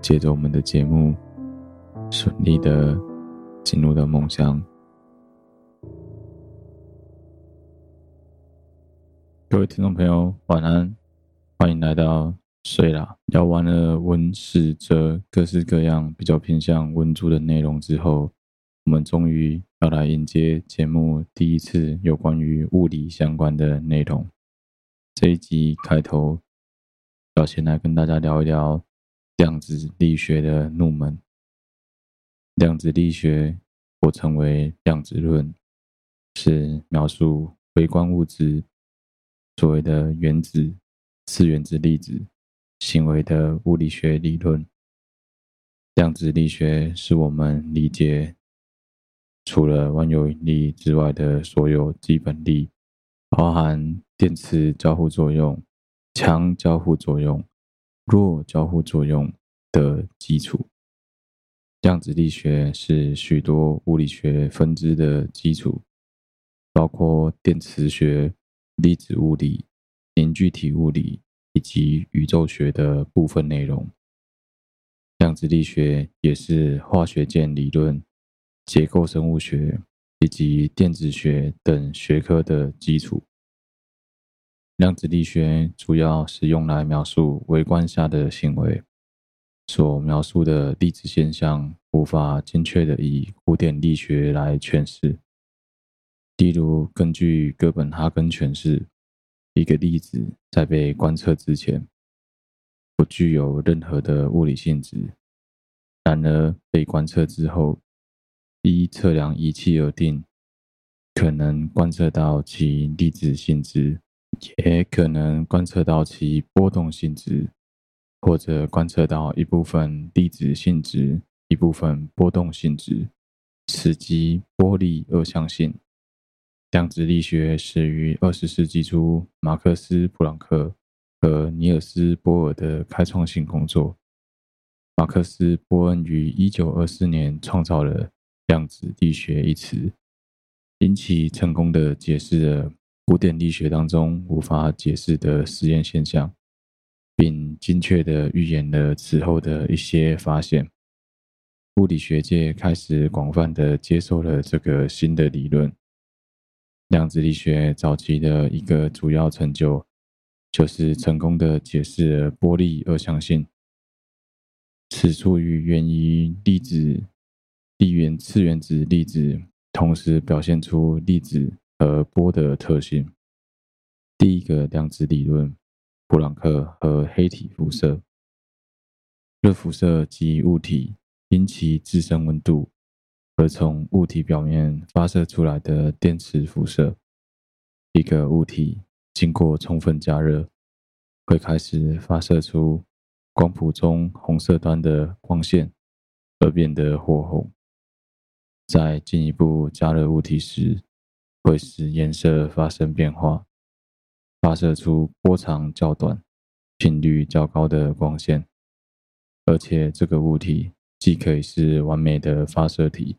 借着我们的节目，顺利的进入到梦乡。各位听众朋友，晚安，欢迎来到睡啦。聊完了文史哲各式各样比较偏向文组的内容之后，我们终于要来迎接节目第一次有关于物理相关的内容。这一集开头要先来跟大家聊一聊量子力学的入门。量子力学或称为量子论，是描述微观物质所谓的原子、次原子粒子行为的物理学理论。量子力学是我们理解。除了万有引力之外的所有基本力，包含电磁交互作用、强交互作用、弱交互作用的基础。量子力学是许多物理学分支的基础，包括电磁学、粒子物理、凝聚体物理以及宇宙学的部分内容。量子力学也是化学键理论。结构生物学以及电子学等学科的基础。量子力学主要是用来描述微观下的行为，所描述的粒子现象无法精确地以古典力学来诠释。例如，根据哥本哈根诠释，一个粒子在被观测之前不具有任何的物理性质，然而被观测之后，依测量仪器而定，可能观测到其粒子性质，也可能观测到其波动性质，或者观测到一部分粒子性质，一部分波动性质，此即波粒二象性。量子力学始于二十世纪初，马克思·普朗克和尼尔斯·波尔的开创性工作。马克思·波恩于一九二四年创造了“量子力学”一词，因其成功地解释了古典力学当中无法解释的实验现象，并精确地预言了此后的一些发现。物理学界开始广泛地接受了这个新的理论。量子力学早期的一个主要成就，就是成功的解释了波粒二象性。此处与源于粒子、粒原次原子粒子同时表现出粒子和波的特性。第一个量子理论，普朗克和黑体辐射。热辐射及物体因其自身温度。而从物体表面发射出来的电磁辐射，一个物体经过充分加热，会开始发射出光谱中红色端的光线，而变得火红。在进一步加热物体时，会使颜色发生变化，发射出波长较短、频率较高的光线。而且，这个物体既可以是完美的发射体。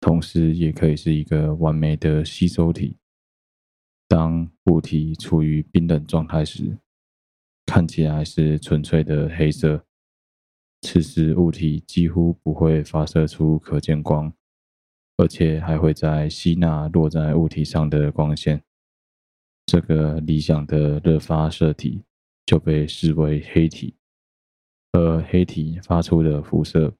同时，也可以是一个完美的吸收体。当物体处于冰冷状态时，看起来是纯粹的黑色。此时，物体几乎不会发射出可见光，而且还会在吸纳落在物体上的光线。这个理想的热发射体就被视为黑体，而黑体发出的辐射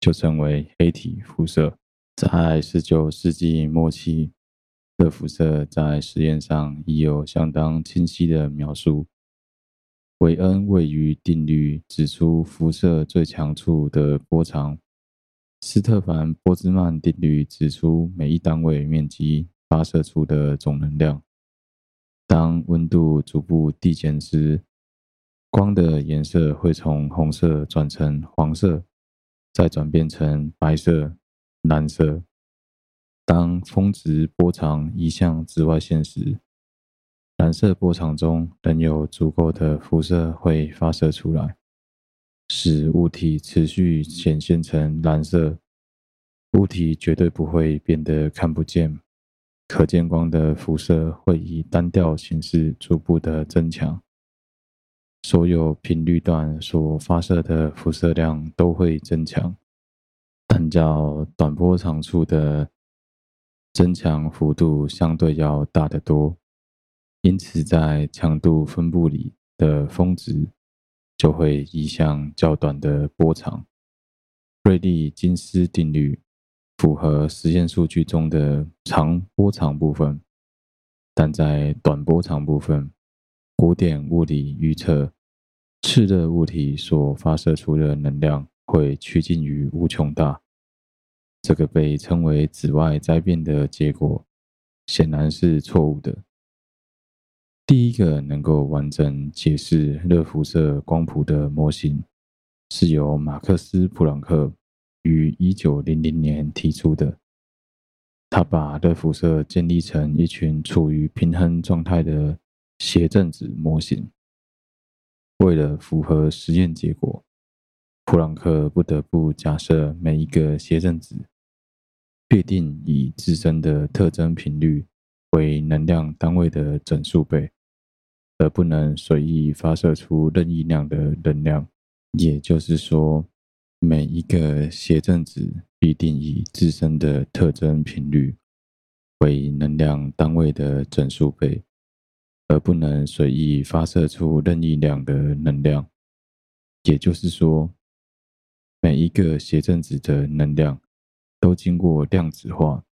就称为黑体辐射。在十九世纪末期，热辐射在实验上已有相当清晰的描述。韦恩位于定律指出辐射最强处的波长。斯特凡波兹曼定律指出每一单位面积发射出的总能量。当温度逐步递减时，光的颜色会从红色转成黄色，再转变成白色。蓝色。当峰值波长移向紫外线时，蓝色波长中仍有足够的辐射会发射出来，使物体持续显现成蓝色。物体绝对不会变得看不见，可见光的辐射会以单调形式逐步的增强。所有频率段所发射的辐射量都会增强。但较短波长处的增强幅度相对要大得多，因此在强度分布里的峰值就会移向较短的波长。瑞利金斯定律符合实验数据中的长波长部分，但在短波长部分，古典物理预测炽热物体所发射出的能量。会趋近于无穷大，这个被称为紫外灾变的结果显然是错误的。第一个能够完整解释热辐射光谱的模型，是由马克思·普朗克于一九零零年提出的。他把热辐射建立成一群处于平衡状态的谐振子模型，为了符合实验结果。普朗克不得不假设每一个谐振子必定以自身的特征频率为能量单位的整数倍，而不能随意发射出任意量的能量。也就是说，每一个谐振子必定以自身的特征频率为能量单位的整数倍，而不能随意发射出任意量的能量。也就是说，每一个谐振子的能量都经过量子化，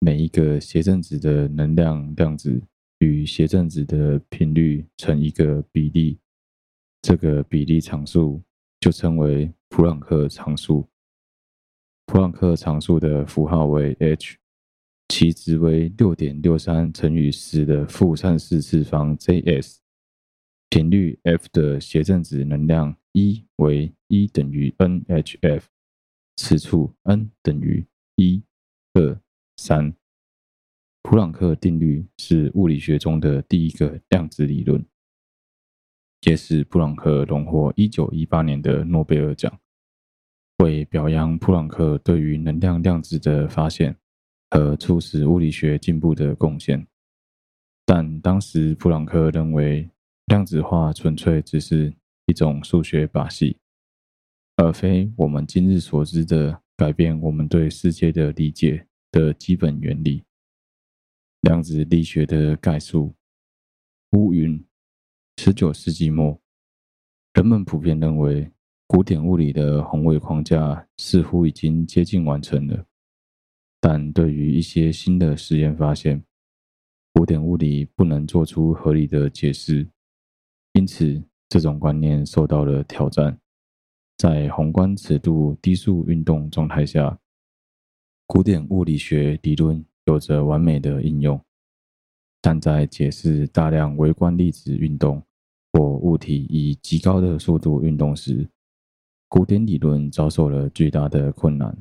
每一个谐振子的能量量子与谐振子的频率成一个比例，这个比例常数就称为普朗克常数。普朗克常数的符号为 h，其值为六点六三乘以十的负三十四次方 Js。频率 f 的谐振子能量 E 为 E 等于 nhf，此处 n 等于一、二、三。普朗克定律是物理学中的第一个量子理论，也使普朗克荣获一九一八年的诺贝尔奖，为表扬普朗克对于能量量子的发现和促使物理学进步的贡献。但当时普朗克认为，量子化纯粹只是一种数学把戏，而非我们今日所知的改变我们对世界的理解的基本原理。量子力学的概述。乌云。十九世纪末，人们普遍认为古典物理的宏伟框架似乎已经接近完成了，但对于一些新的实验发现，古典物理不能做出合理的解释。因此，这种观念受到了挑战。在宏观尺度低速运动状态下，古典物理学理论有着完美的应用，但在解释大量微观粒子运动或物体以极高的速度运动时，古典理论遭受了巨大的困难。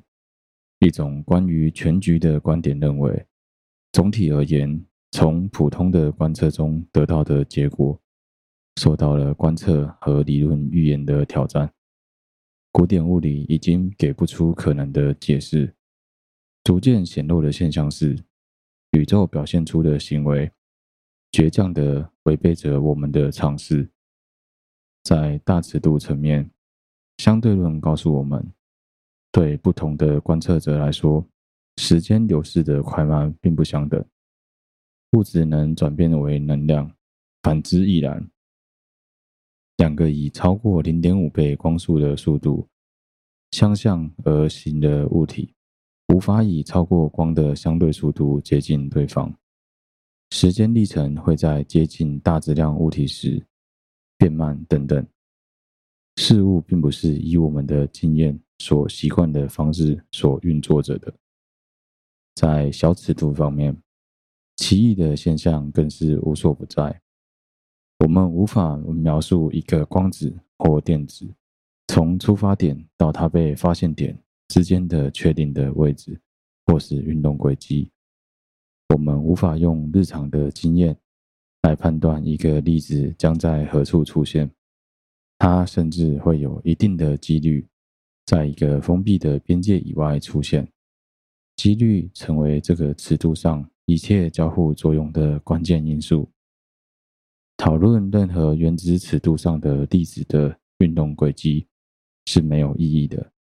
一种关于全局的观点认为，总体而言，从普通的观测中得到的结果。受到了观测和理论预言的挑战，古典物理已经给不出可能的解释。逐渐显露的现象是，宇宙表现出的行为倔强地违背着我们的常识。在大尺度层面，相对论告诉我们，对不同的观测者来说，时间流逝的快慢并不相等。物质能转变为能量，反之亦然。两个以超过零点五倍光速的速度相向而行的物体，无法以超过光的相对速度接近对方。时间历程会在接近大质量物体时变慢等等。事物并不是以我们的经验所习惯的方式所运作着的。在小尺度方面，奇异的现象更是无所不在。我们无法描述一个光子或电子从出发点到它被发现点之间的确定的位置，或是运动轨迹。我们无法用日常的经验来判断一个粒子将在何处出现。它甚至会有一定的几率在一个封闭的边界以外出现。几率成为这个尺度上一切交互作用的关键因素。讨论任何原子尺度上的粒子的运动轨迹是没有意义的，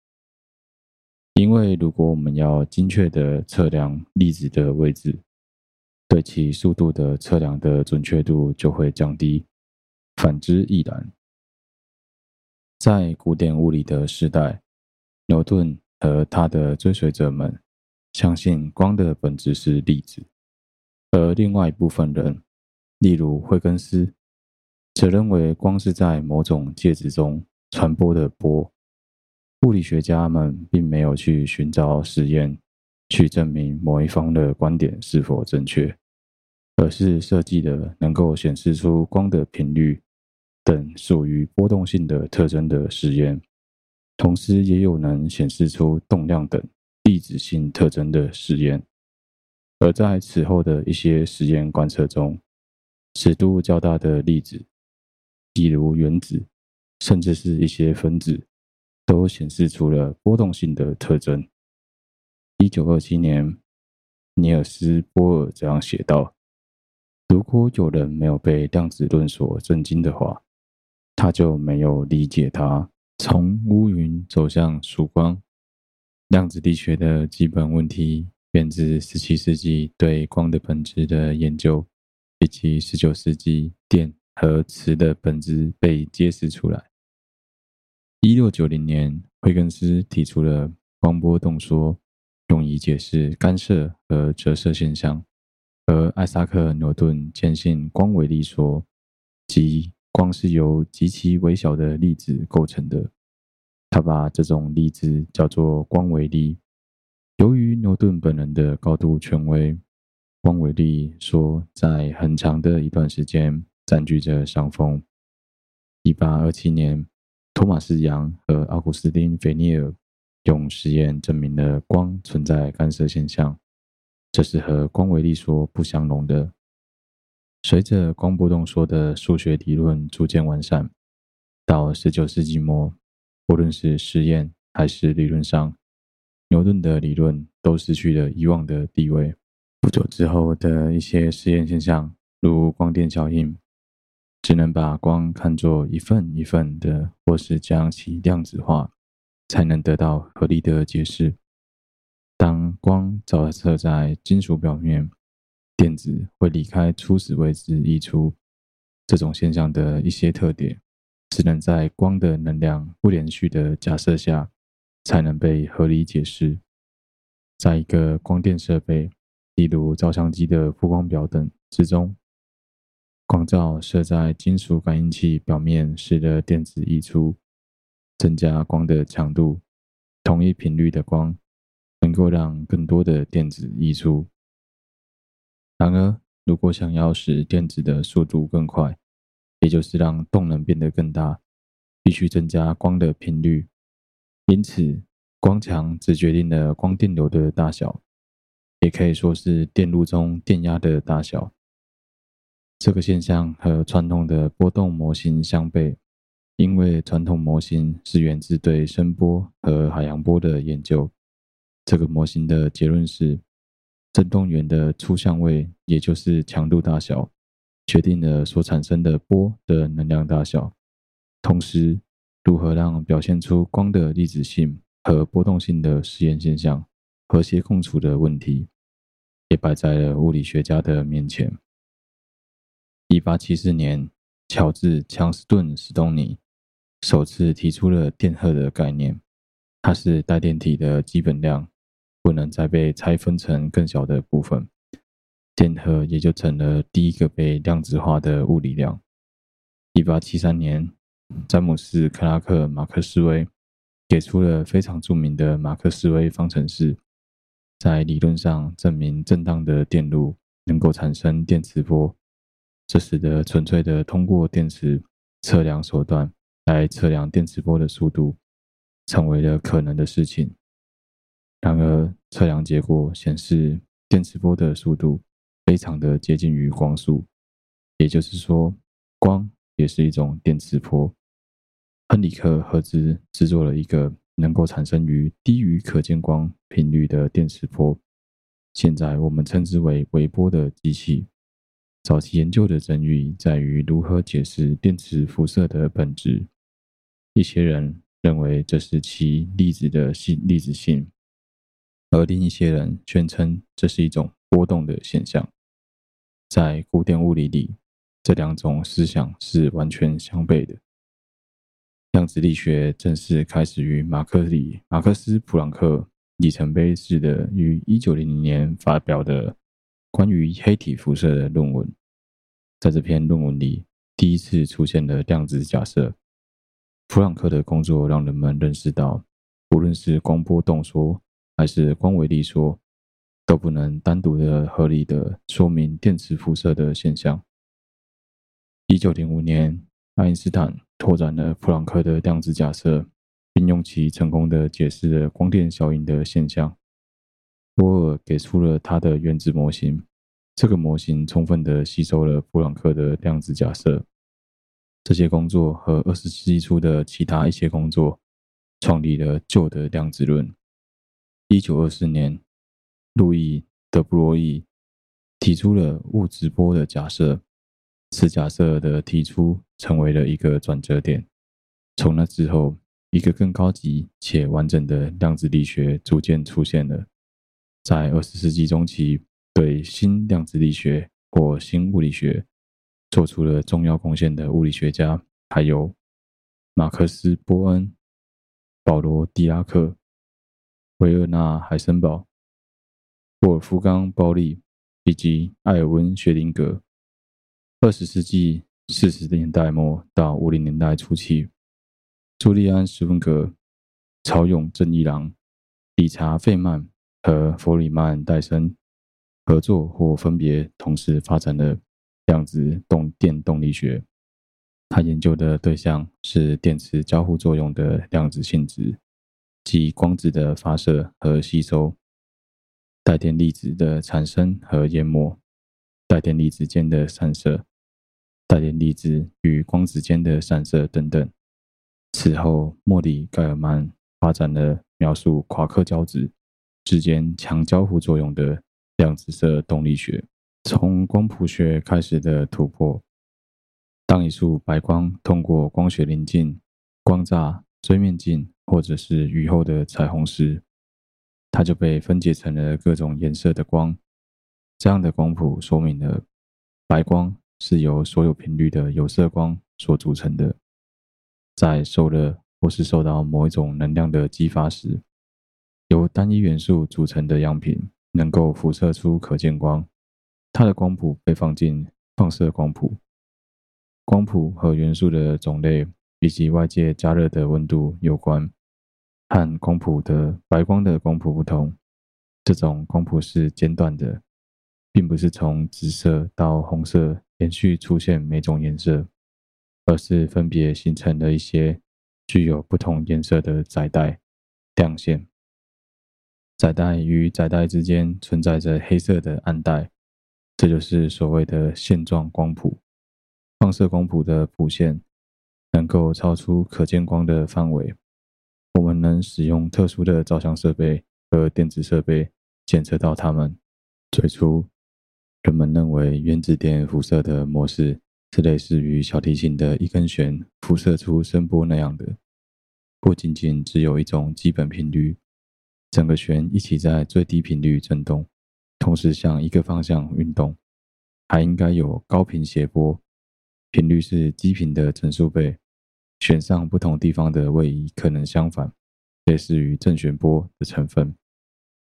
因为如果我们要精确地测量粒子的位置，对其速度的测量的准确度就会降低，反之亦然。在古典物理的时代，牛顿和他的追随者们相信光的本质是粒子，而另外一部分人。例如，惠更斯则认为光是在某种介质中传播的波。物理学家们并没有去寻找实验去证明某一方的观点是否正确，而是设计了能够显示出光的频率等属于波动性的特征的实验，同时也有能显示出动量等粒子性特征的实验。而在此后的一些实验观测中，尺度较大的粒子，比如原子，甚至是一些分子，都显示出了波动性的特征。一九二七年，尼尔斯·波尔这样写道：“如果有人没有被量子论所震惊的话，他就没有理解它。从乌云走向曙光，量子力学的基本问题源自十七世纪对光的本质的研究。”以及十九世纪电和磁的本质被揭示出来。一六九零年，惠更斯提出了光波动说，用以解释干涉和折射现象；而艾萨克·牛顿坚信光微粒说，即光是由极其微小的粒子构成的。他把这种粒子叫做光微粒。由于牛顿本人的高度权威，光微粒说在很长的一段时间占据着上风。一八二七年。托马斯·杨和奥古斯丁·菲涅尔用实验证明了光存在干涉现象，这是和光微粒说不相容的。随着光波动说的数学理论逐渐完善，到十九世纪末，无论是实验还是理论上，牛顿的理论都失去了以往的地位。不久之后的一些实验现象，如光电效应。只能把光看作一份一份的，或是将其量子化，才能得到合理的解释。当光照射在金属表面，电子会离开初始位置溢出。这种现象的一些特点，只能在光的能量不连续的假设下，才能被合理解释。在一个光电设备，例如照相机的负光表等之中。光照射在金属感应器表面，使得电子溢出，增加光的强度。同一频率的光能够让更多的电子溢出。然而，如果想要使电子的速度更快，也就是让动能变得更大，必须增加光的频率。因此，光强只决定了光电流的大小，也可以说是电路中电压的大小。这个现象和传统的波动模型相悖，因为传统模型是源自对声波和海洋波的研究。这个模型的结论是，振动源的初相位，也就是强度大小，决定了所产生的波的能量大小。同时，如何让表现出光的粒子性和波动性的实验现象和谐共处的问题，也摆在了物理学家的面前。一八七四年，乔治·强斯顿·史东尼首次提出了电荷的概念。它是带电体的基本量，不能再被拆分成更小的部分，电荷也就成了第一个被量子化的物理量。一八七三年，詹姆斯·克拉克·马克斯韦给出了非常著名的马克斯韦方程式，在理论上证明正当的电路能够产生电磁波。这使得纯粹的通过电磁测量手段来测量电磁波的速度，成为了可能的事情。然而，测量结果显示，电磁波的速度非常的接近于光速，也就是说，光也是一种电磁波。亨里克·赫兹制作了一个能够产生于低于可见光频率的电磁波，现在我们称之为微波的机器。早期研究的争议在于如何解释电磁辐射的本质。一些人认为这是其粒子的性粒子性，而另一些人宣称这是一种波动的现象。在古典物理里，这两种思想是完全相悖的。量子力学正式开始于马克里马克思普朗克里程碑式的于一九零零年发表的。关于黑体辐射的论文，在这篇论文里，第一次出现了量子假设。普朗克的工作让人们认识到，无论是光波动说还是光微粒说，都不能单独的合理的说明电磁辐射的现象。一九零五年，爱因斯坦拓展了普朗克的量子假设，并用其成功的解释了光电效应的现象。波尔给出了他的原子模型，这个模型充分地吸收了普朗克的量子假设。这些工作和二十世纪初的其他一些工作，创立了旧的量子论。一九二四年，路易·德布罗意提出了物质波的假设，此假设的提出成为了一个转折点。从那之后，一个更高级且完整的量子力学逐渐出现了。在二十世纪中期，对新量子力学或新物理学做出了重要贡献的物理学家，还有马克思·波恩、保罗·狄拉克、维尔纳·海森堡、沃尔夫冈·鲍利以及艾尔温·薛定谔。二十世纪四十年代末到五零年代初期，朱利安·史温格、潮涌正一郎、理查·费曼和弗里曼·戴森合作或分别同时发展了量子动电动力学。他研究的对象是电磁交互作用的量子性质，即光子的发射和吸收、带电粒子的产生和淹没、带电粒子间的散射、带电粒子与光子间的散射等等。此后，莫里盖尔曼发展了描述夸克胶质之间强交互作用的量子色动力学。从光谱学开始的突破。当一束白光通过光学棱镜、光栅、锥面镜或者是雨后的彩虹时，它就被分解成了各种颜色的光。这样的光谱说明了白光是由所有频率的有色光所组成的。在受热或是受到某一种能量的激发时，由单一元素组成的样品能够辐射出可见光。它的光谱被放进放射光谱。光谱和元素的种类以及外界加热的温度有关。和光谱的白光的光谱不同，这种光谱是间断的，并不是从紫色到红色连续出现每种颜色，而是分别形成了一些具有不同颜色的载带亮线。载带与载带之间存在着黑色的暗带，这就是所谓的线状光谱。放射光谱的谱线能够超出可见光的范围，我们能使用特殊的照相设备和电子设备检测到它们。最初，人们认为原子电辐射的模式是类似于小提琴的一根弦辐射出声波那样的，不仅仅只有一种基本频率，整个弦一起在最低频率振动，同时向一个方向运动，还应该有高频谐波。频率是基频的整数倍，弦上不同地方的位移可能相反，类似于正弦波的成分。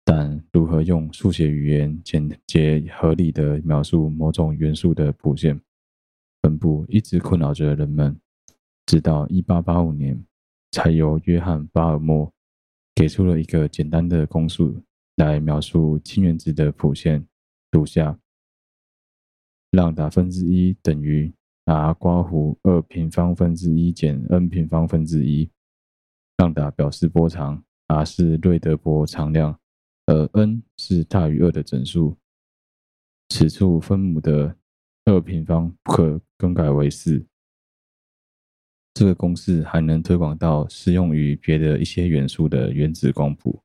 但如何用数学语言简洁合理的描述某种元素的谱线分布，一直困扰着人们。直到1885年，才由约翰·巴尔默给出了一个简单的公式来描述氢原子的谱线，如下：让达分之一等于。R 括弧二平方分之一减 n 平方分之一，让达表示波长，R 是瑞德波长量，而 n 是大于二的整数。此处分母的二平方不可更改为四。这个公式还能推广到适用于别的一些元素的原子光谱。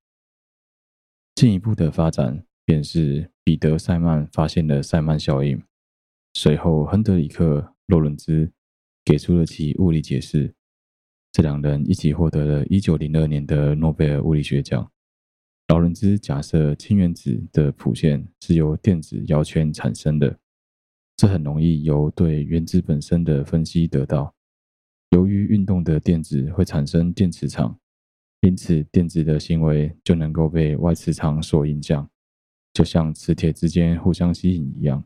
进一步的发展便是彼得·塞曼发现了塞曼效应，随后亨德里克。洛伦兹给出了其物理解释，这两人一起获得了1902年的诺贝尔物理学奖。劳伦兹假设氢原子的谱线是由电子摇圈产生的，这很容易由对原子本身的分析得到。由于运动的电子会产生电磁场，因此电子的行为就能够被外磁场所影响，就像磁铁之间互相吸引一样。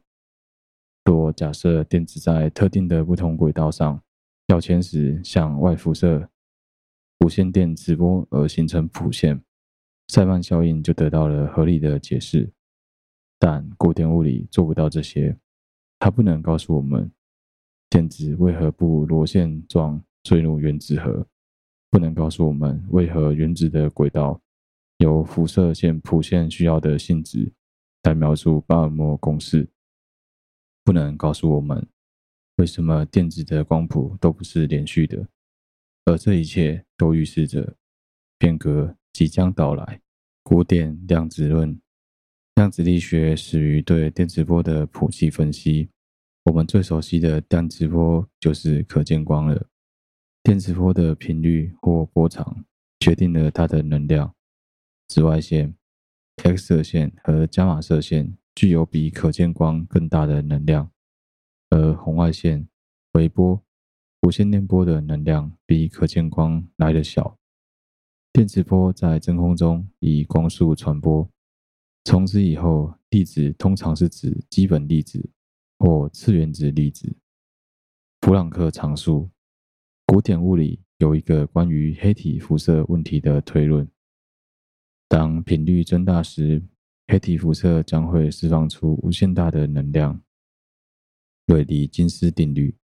若假设电子在特定的不同轨道上跃迁时向外辐射无线电磁波而形成谱线，塞曼效应就得到了合理的解释。但古典物理做不到这些，它不能告诉我们电子为何不螺旋状坠入原子核，不能告诉我们为何原子的轨道由辐射线谱线需要的性质来描述巴尔默公式。不能告诉我们为什么电子的光谱都不是连续的，而这一切都预示着变革即将到来。古典量子论，量子力学始于对电磁波的谱系分析。我们最熟悉的电磁波就是可见光了。电磁波的频率或波长决定了它的能量。紫外线、X 射线和伽马射线。具有比可见光更大的能量，而红外线、微波、无线电波的能量比可见光来得小。电磁波在真空中以光速传播。从此以后，粒子通常是指基本粒子或次原子粒子。普朗克常数，古典物理有一个关于黑体辐射问题的推论：当频率增大时，黑体辐射将会释放出无限大的能量。锐利金斯定律。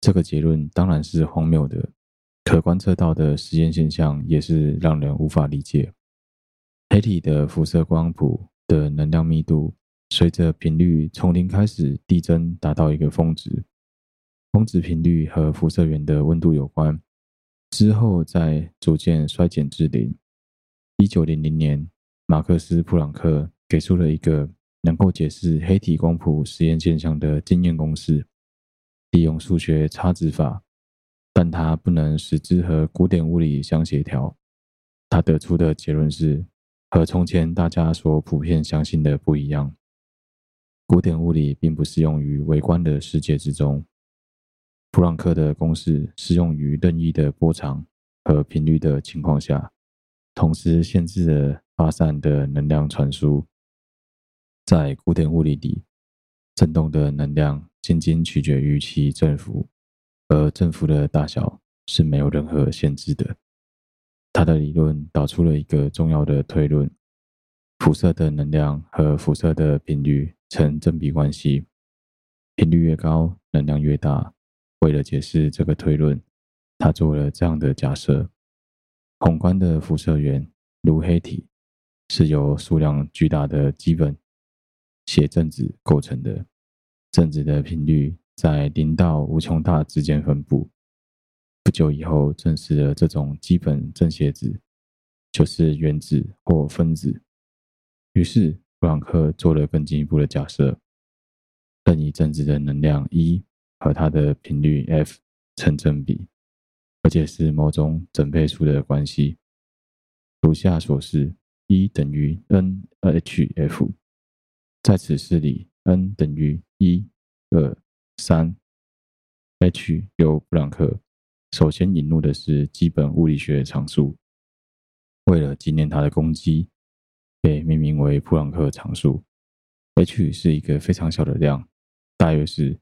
这个结论当然是荒谬的，可观测到的实验现象也是让人无法理解。黑体的辐射光谱的能量密度，随着频率从零开始递增，达到一个峰值。峰值频率和辐射源的温度有关，之后再逐渐衰减至零。一九零零年，马克思·普朗克给出了一个能够解释黑体光谱实验现象的经验公式。利用数学差值法，但它不能使之和古典物理相协调。他得出的结论是，和从前大家所普遍相信的不一样。古典物理并不适用于微观的世界之中。普朗克的公式适用于任意的波长和频率的情况下，同时限制了发散的能量传输。在古典物理里，振动的能量。仅仅取决于其振幅，而振幅的大小是没有任何限制的。他的理论导出了一个重要的推论：辐射的能量和辐射的频率呈正比关系，频率越高，能量越大。为了解释这个推论，他做了这样的假设：宏观的辐射源，如黑体，是由数量巨大的基本谐振子构成的。振子的频率在零到无穷大之间分布。不久以后，证实了这种基本正谐子就是原子或分子。于是，普朗克做了更进一步的假设：任意振子的能量 E 和它的频率 F 成正比，而且是某种整倍数的关系。如下所示：E 等于 NhF。在此式里，N 等于。一、二、三，H 由普朗克首先引入的是基本物理学常数，为了纪念他的功绩，被命名为普朗克常数。H 是一个非常小的量，大约是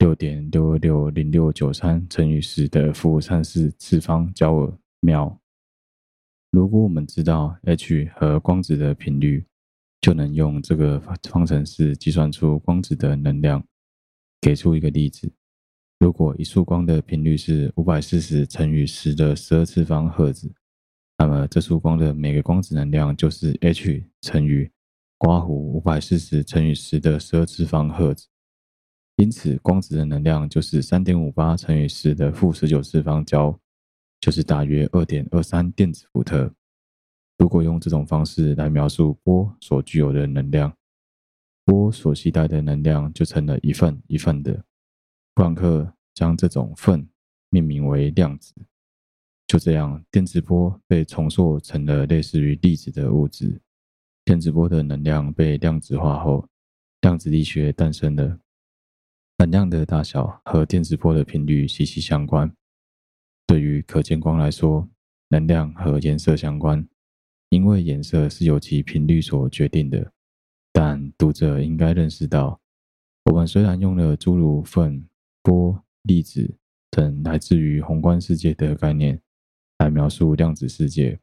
六点六六零六九三乘以十的负三十次方焦耳秒。如果我们知道 H 和光子的频率，就能用这个方程式计算出光子的能量。给出一个例子：如果一束光的频率是五百四十乘以十的十二次方赫兹，那么这束光的每个光子能量就是 h 乘以括弧五百四十乘以十的十二次方赫兹。因此，光子的能量就是三点五八乘以十的负十九次方焦，就是大约二点二三电子伏特。如果用这种方式来描述波所具有的能量，波所携带的能量就成了一份一份的。普朗克将这种份命名为量子。就这样，电磁波被重塑成了类似于粒子的物质。电磁波的能量被量子化后，量子力学诞生了。能量的大小和电磁波的频率息息相关。对于可见光来说，能量和颜色相关。因为颜色是由其频率所决定的，但读者应该认识到，我们虽然用了诸如份、波、粒子等来自于宏观世界的概念来描述量子世界，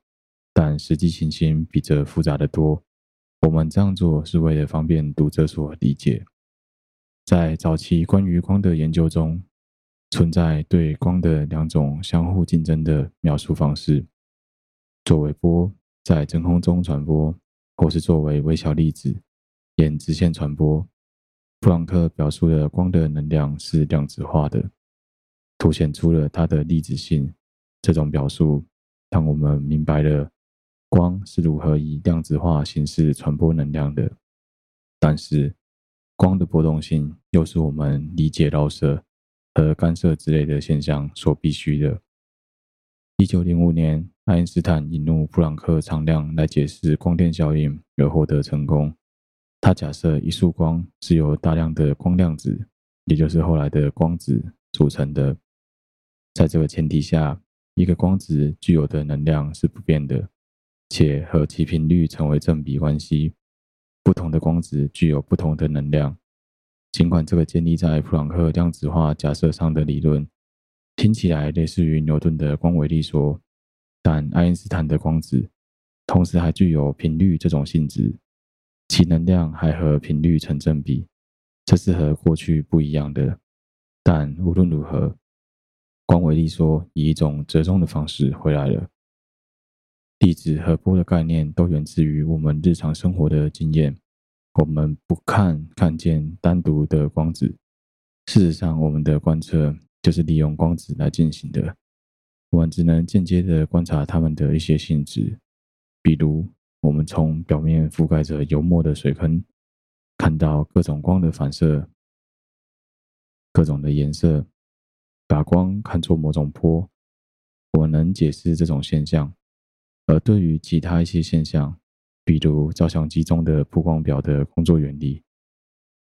但实际情形比这复杂得多。我们这样做是为了方便读者所理解。在早期关于光的研究中，存在对光的两种相互竞争的描述方式，作为波。在真空中传播，或是作为微小粒子沿直线传播。普朗克表述的光的能量是量子化的，凸显出了它的粒子性。这种表述让我们明白了光是如何以量子化形式传播能量的。但是，光的波动性又是我们理解绕射和干涉之类的现象所必须的。一九零五年，爱因斯坦引入普朗克常量来解释光电效应，而获得成功。他假设一束光是由大量的光量子，也就是后来的光子组成的。在这个前提下，一个光子具有的能量是不变的，且和其频率成为正比关系。不同的光子具有不同的能量。尽管这个建立在普朗克量子化假设上的理论，听起来类似于牛顿的光维力说，但爱因斯坦的光子同时还具有频率这种性质，其能量还和频率成正比，这是和过去不一样的。但无论如何，光维力说以一种折中的方式回来了。粒子和波的概念都源自于我们日常生活的经验。我们不看看见单独的光子，事实上，我们的观测就是利用光子来进行的。我们只能间接地观察它们的一些性质，比如，我们从表面覆盖着油墨的水坑看到各种光的反射，各种的颜色，把光看作某种波，我能解释这种现象。而对于其他一些现象，比如照相机中的曝光表的工作原理，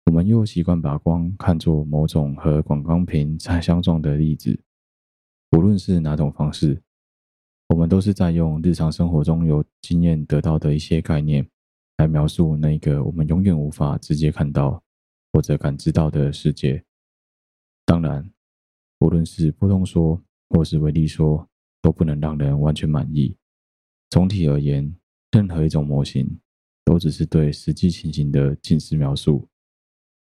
我们又习惯把光看作某种和广光屏相撞的粒子。无论是哪种方式，我们都是在用日常生活中有经验得到的一些概念，来描述那个我们永远无法直接看到或者感知到的世界。当然，无论是波动说或是维力说，都不能让人完全满意。总体而言，任何一种模型都只是对实际情形的近似描述。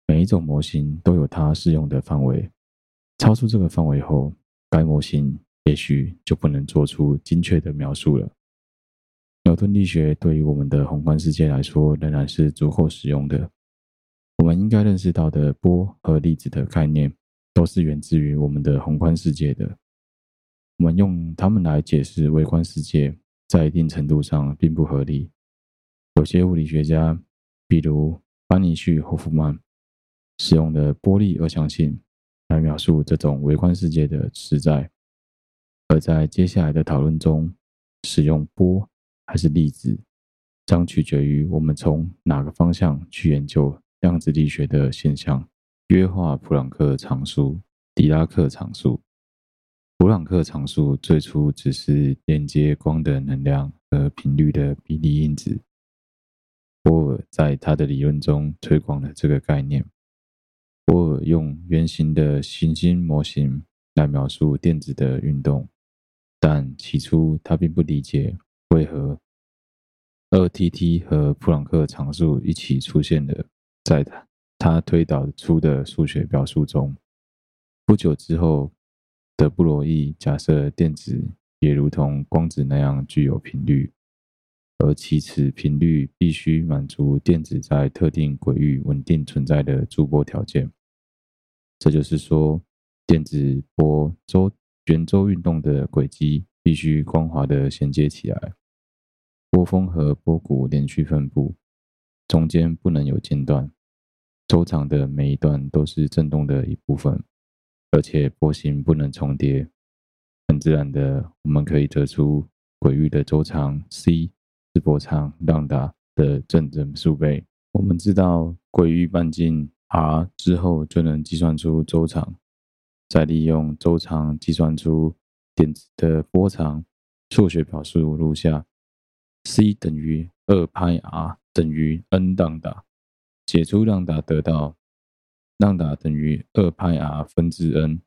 每一种模型都有它适用的范围，超出这个范围后，该模型也许就不能做出精确的描述了。牛顿力学对于我们的宏观世界来说仍然是足够实用的。我们应该认识到的波和粒子的概念，都是源自于我们的宏观世界的。我们用它们来解释微观世界。在一定程度上并不合理。有些物理学家，比如班尼旭·霍夫曼，使用的波粒二象性来描述这种微观世界的实在。而在接下来的讨论中，使用波还是粒子，将取决于我们从哪个方向去研究量子力学的现象。约化普朗克常数、狄拉克常数。普朗克常数最初只是连接光的能量和频率的比例因子。波尔在他的理论中推广了这个概念。波尔用圆形的行星模型来描述电子的运动，但起初他并不理解为何二 T-T 和普朗克常数一起出现了在他推导出的数学表述中。不久之后。德布罗意假设电子也如同光子那样具有频率，而其此频率必须满足电子在特定轨域稳定存在的驻波条件。这就是说，电子波周圆周运动的轨迹必须光滑地衔接起来，波峰和波谷连续分布，中间不能有间断，周长的每一段都是振动的一部分。而且波形不能重叠，很自然的，我们可以得出轨域的周长 c 是波长浪达的正整数倍。我们知道轨域半径 r 之后，就能计算出周长，再利用周长计算出电子的波长。数学表述如下：c 等于二派 r 等于 n 浪达，解出浪达得到。浪达等于二派 r 分之 n，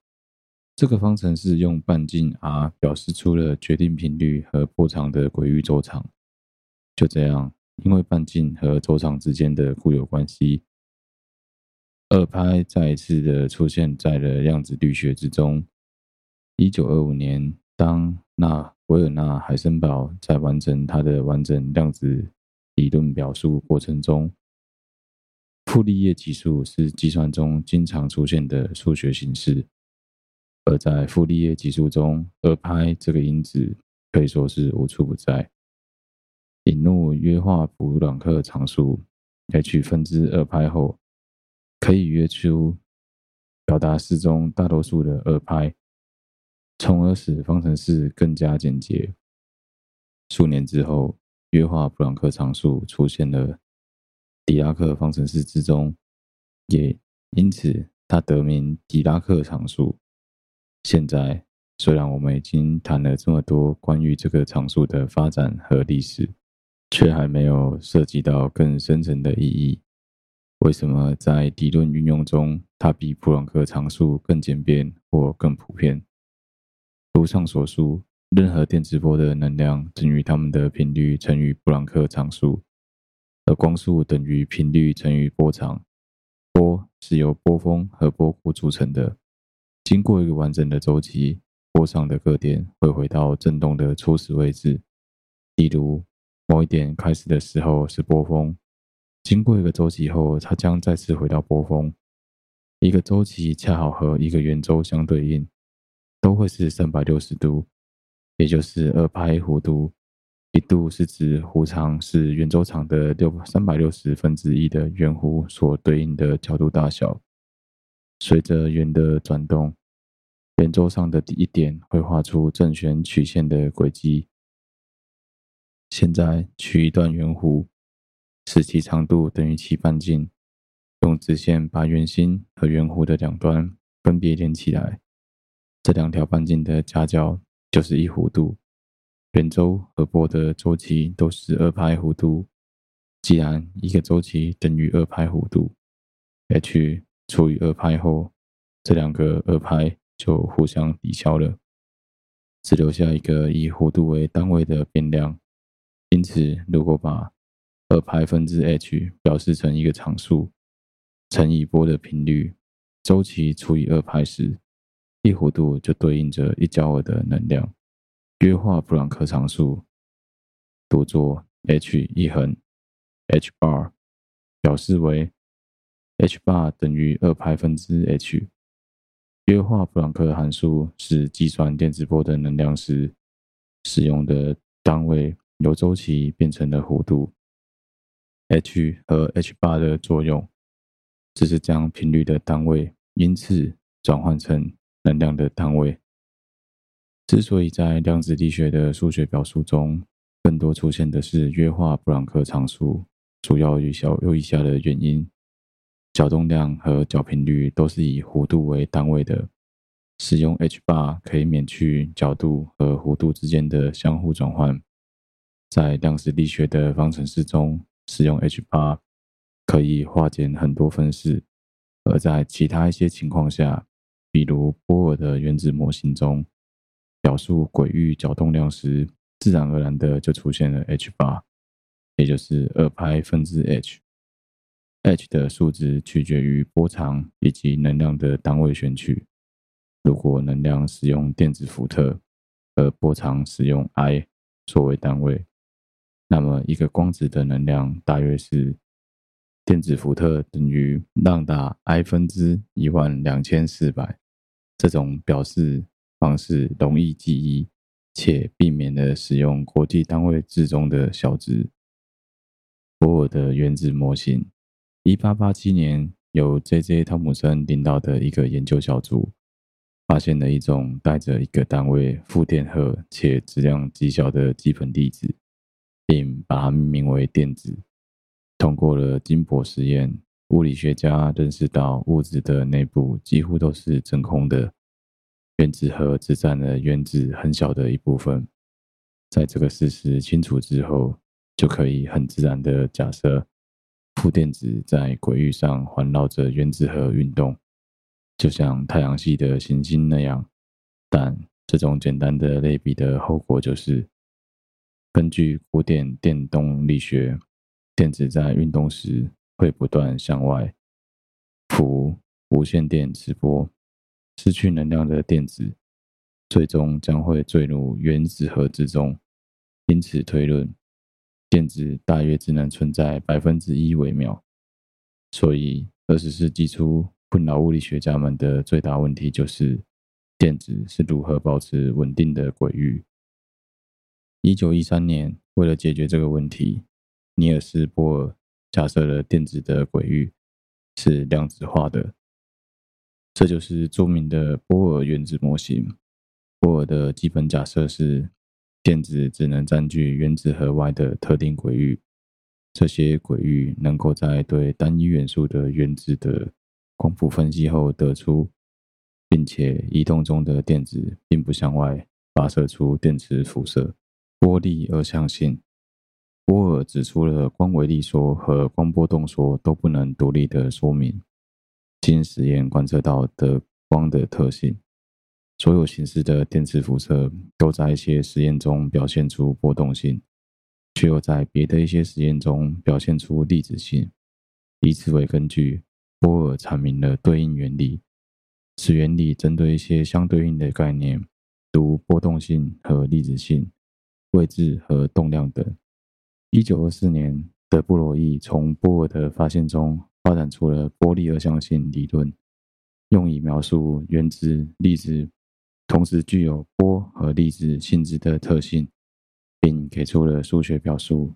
这个方程式用半径 r 表示出了决定频率和波长的轨域周长。就这样，因为半径和周长之间的固有关系，二派再一次的出现在了量子力学之中。一九二五年，当纳维尔纳海森堡在完成他的完整量子理论表述过程中。傅立叶级数是计算中经常出现的数学形式，而在傅立叶级数中，二派这个因子可以说是无处不在。引入约化普朗克常数 h 分之二派后，可以约出表达式中大多数的二派，从而使方程式更加简洁。数年之后，约化普朗克常数出现了。狄拉克方程式之中，也因此它得名狄拉克常数。现在虽然我们已经谈了这么多关于这个常数的发展和历史，却还没有涉及到更深层的意义。为什么在理论运用中，它比普朗克常数更简便或更普遍？如上所述，任何电磁波的能量等于它们的频率乘以普朗克常数，而光速等于频率乘以波长。波是由波峰和波谷组成的，经过一个完整的周期，波上的各点会回到振动的初始位置。例如，某一点开始的时候是波峰。经过一个周期后，它将再次回到波峰。一个周期恰好和一个圆周相对应，都会是三百六十度，也就是二派弧度。一度是指弧长是圆周长的六三百六十分之一的圆弧所对应的角度大小。随着圆的转动，圆周上的第一点会画出正弦曲线的轨迹。现在取一段圆弧。使其长度等于其半径，用直线把圆心和圆弧的两端分别连起来。这两条半径的夹角就是一弧度。圆周和波的周期都是二派弧度。既然一个周期等于二派弧度，h 除以二派后，这两个二派就互相抵消了，只留下一个以弧度为单位的变量。因此，如果把二派分之 h 表示成一个常数，乘以波的频率，周期除以二派时，一弧度就对应着一焦耳的能量。约化普朗克常数读作 h 一横 h bar，表示为 h bar 等于二派分之 h。约化普朗克函数是计算电磁波的能量时使用的单位，由周期变成了弧度。h 和 h bar 的作用，只是将频率的单位因次转换成能量的单位。之所以在量子力学的数学表述中，更多出现的是约化普朗克常数，主要与小有以下的原因：角动量和角频率都是以弧度为单位的，使用 h 八可以免去角度和弧度之间的相互转换。在量子力学的方程式中，使用 h 八可以化简很多分式，而在其他一些情况下，比如波尔的原子模型中，表述轨域角动量时，自然而然的就出现了 h 八，也就是二派分之 h。h 的数值取决于波长以及能量的单位选取。如果能量使用电子伏特，而波长使用 i 作为单位。那么，一个光子的能量大约是电子伏特等于浪大 i 分之一万两千四百。这种表示方式容易记忆，且避免了使用国际单位制中的小值。波尔的原子模型，一八八七年由 J.J. 汤姆森领导的一个研究小组，发现了一种带着一个单位负电荷且质量极小的基本粒子。并把它命名为电子。通过了金箔实验，物理学家认识到物质的内部几乎都是真空的，原子核只占了原子很小的一部分。在这个事实清楚之后，就可以很自然的假设负电子在轨域上环绕着原子核运动，就像太阳系的行星那样。但这种简单的类比的后果就是。根据古典电动力学，电子在运动时会不断向外辐无线电磁波，失去能量的电子最终将会坠入原子核之中。因此推论，电子大约只能存在百分之一微秒。所以，二十世纪初困扰物理学家们的最大问题就是电子是如何保持稳定的轨域。一九一三年，为了解决这个问题，尼尔斯·波尔假设了电子的轨域是量子化的，这就是著名的波尔原子模型。波尔的基本假设是，电子只能占据原子核外的特定轨域，这些轨域能够在对单一元素的原子的光谱分析后得出。并且移动中的电子并不向外发射出电磁辐射。波粒二象性，波尔指出了光微粒说和光波动说都不能独立的说明。经实验观测到的光的特性，所有形式的电磁辐射都在一些实验中表现出波动性，却又在别的一些实验中表现出粒子性。以此为根据，波尔阐明了对应原理。此原理针对一些相对应的概念，如波动性和粒子性、位置和动量等。一九二四年，德布罗意从波尔的发现中发展出了波粒二象性理论，用以描述原子、粒子同时具有波和粒子性质的特性，并给出了数学表述。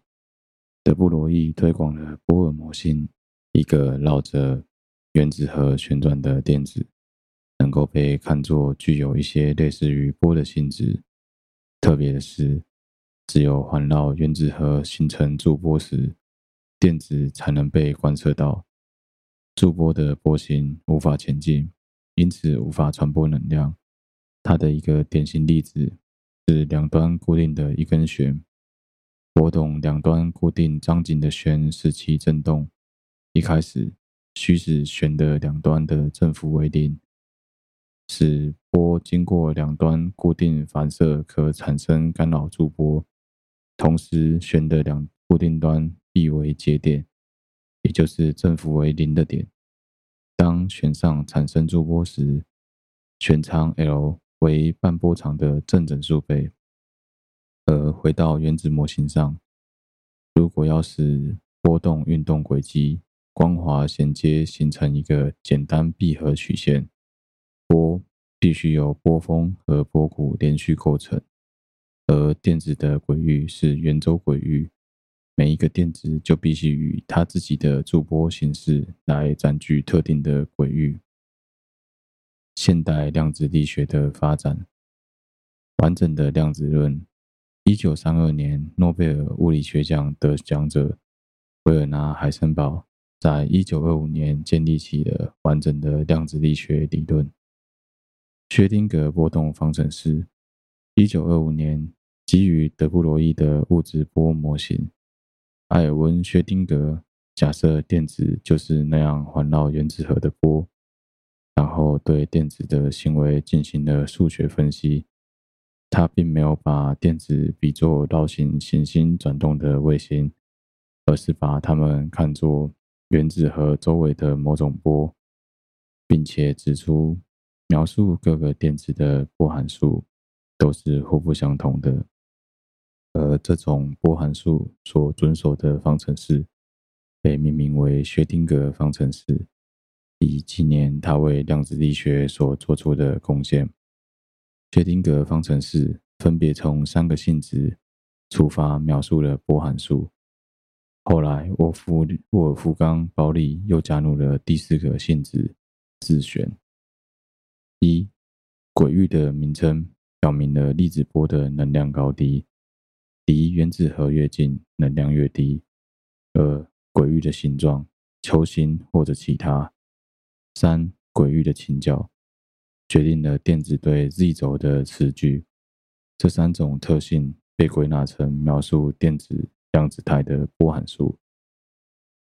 德布罗意推广了波尔模型，一个绕着原子核旋转的电子。能够被看作具有一些类似于波的性质。特别的是，只有环绕原子核形成驻波时，电子才能被观测到。驻波的波形无法前进，因此无法传播能量。它的一个典型例子是两端固定的一根弦，波动两端固定张紧的弦使其振动。一开始，须使弦的两端的振幅为零。使波经过两端固定反射，可产生干扰驻波。同时，弦的两固定端必为节点，也就是正负为零的点。当弦上产生驻波时，弦长 L 为半波长的正整数倍。而回到原子模型上，如果要使波动运动轨迹光滑衔接，形成一个简单闭合曲线。波必须由波峰和波谷连续构成，而电子的轨域是圆周轨域。每一个电子就必须以它自己的驻波形式来占据特定的轨域。现代量子力学的发展，完整的量子论。一九三二年，诺贝尔物理学奖得奖者维尔纳·海森堡在一九二五年建立起了完整的量子力学理论。薛丁格波动方程式，一九二五年基于德布罗意的物质波模型，艾尔温·薛丁格假设电子就是那样环绕原子核的波，然后对电子的行为进行了数学分析。他并没有把电子比作绕行行星转动的卫星，而是把它们看作原子核周围的某种波，并且指出。描述各个电子的波函数都是互不相同的，而这种波函数所遵守的方程式被命名为薛定格方程式，以纪念他为量子力学所做出的贡献。薛定格方程式分别从三个性质出发描述了波函数，后来沃夫沃尔夫冈鲍利又加入了第四个性质自旋。一轨域的名称表明了粒子波的能量高低，离原子核越近，能量越低。二轨域的形状，球形或者其他。三轨域的倾角，决定了电子对 z 轴的磁矩。这三种特性被归纳成描述电子量子态的波函数。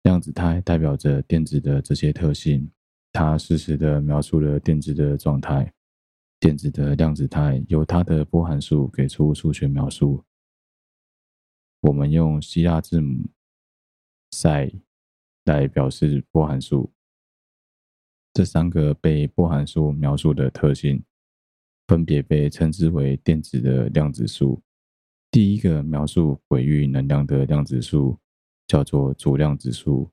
量子态代表着电子的这些特性。它适时地描述了电子的状态，电子的量子态由它的波函数给出数学描述。我们用希腊字母 psi 来表示波函数。这三个被波函数描述的特性，分别被称之为电子的量子数。第一个描述轨域能量的量子数叫做主量子数，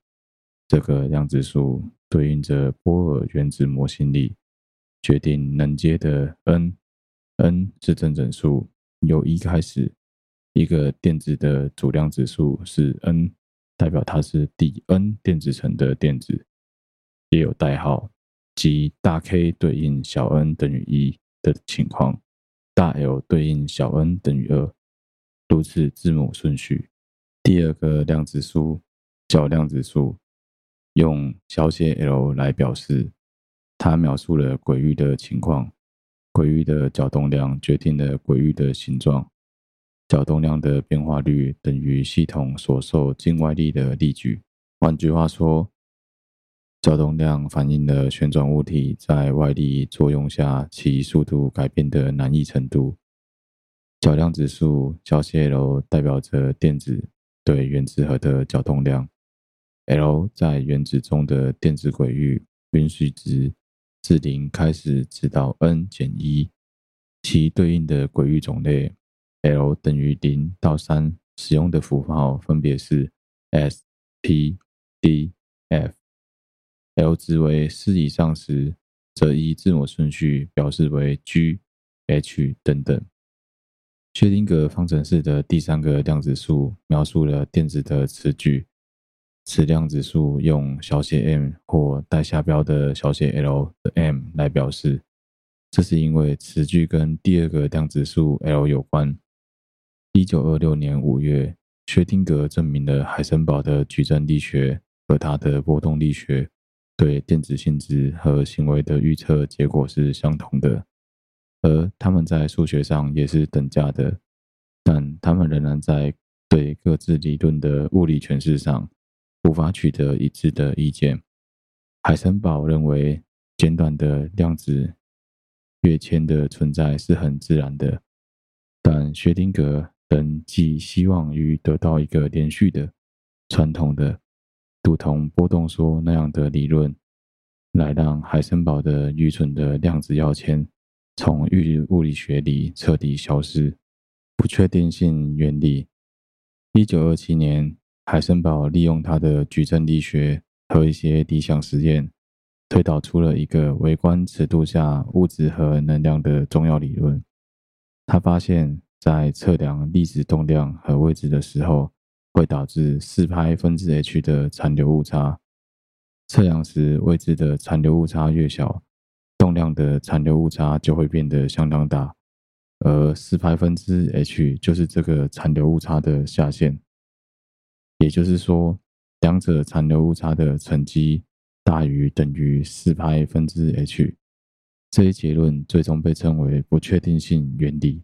这个量子数。对应着波尔原子模型里决定能阶的 n，n 是正整数，由一开始，一个电子的主量子数是 n，代表它是第 n 电子层的电子，也有代号，即大 K 对应小 n 等于一的情况，大 L 对应小 n 等于二，如此字母顺序。第二个量子数叫量子数。用小写 l 来表示，它描述了轨域的情况，轨域的角动量决定了轨域的形状，角动量的变化率等于系统所受境外力的力矩。换句话说，角动量反映了旋转物体在外力作用下其速度改变的难易程度。角量指数小写 l 代表着电子对原子核的角动量，L 在原子中的电子轨域允许值。自零开始直到 n 减一，其对应的轨域种类 L 等于零到三，使用的符号分别是 S、P、D、F。L 值为四以上时，则依字母顺序表示为 G、H 等等。薛丁格方程式的第三个量子数描述了电子的磁矩。此量子数用小写 m 或带下标的小写 l 的 m 来表示，这是因为磁矩跟第二个量子数 l 有关。一九二六年五月，薛丁格证明了海森堡的矩阵力学和他的波动力学对电子性质和行为的预测结果是相同的，而他们在数学上也是等价的，但他们仍然在对各自理论的物理诠释上。无法取得一致的意见。海森堡认为，简短的量子跃迁的存在是很自然的，但薛丁格人寄希望于得到一个连续的、传统的、如同波动说那样的理论，来让海森堡的愚蠢的量子跃迁从物理学里彻底消失。不确定性原理，一九二七年。海森堡利用他的矩阵力学和一些理想实验，推导出了一个微观尺度下物质和能量的重要理论。他发现，在测量粒子动量和位置的时候，会导致四派分之 h 的残留误差。测量时，位置的残留误差越小，动量的残留误差就会变得相当大，而四派分之 h 就是这个残留误差的下限。也就是说，两者残留误差的乘积大于等于四派分之 h。这一结论最终被称为不确定性原理。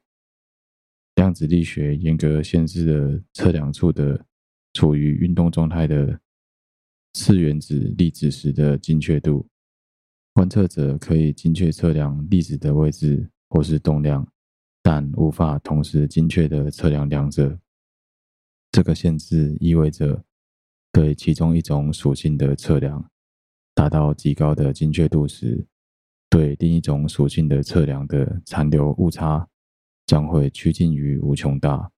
量子力学严格限制了测量处的处于运动状态的次原子粒子时的精确度。观测者可以精确测量粒子的位置或是动量，但无法同时精确地测量两者。这个限制意味着，对其中一种属性的测量达到极高的精确度时，对另一种属性的测量的残留误差将会趋近于无穷大。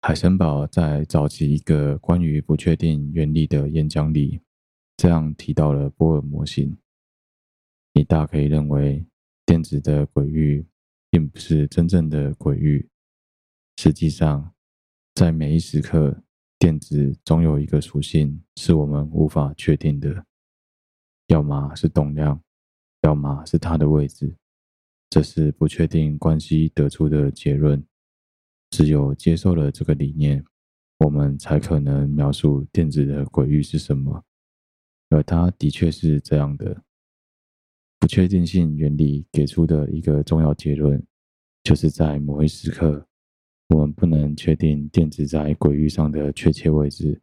海森堡在早期一个关于不确定原理的演讲里，这样提到了波尔模型：你大可以认为电子的轨域并不是真正的轨域，实际上。在每一时刻，电子总有一个属性是我们无法确定的，要么是动量，要么是它的位置。这是不确定关系得出的结论。只有接受了这个理念，我们才可能描述电子的轨域是什么。而它的确是这样的。不确定性原理给出的一个重要结论，就是在某一时刻。我们不能确定电子在轨域上的确切位置，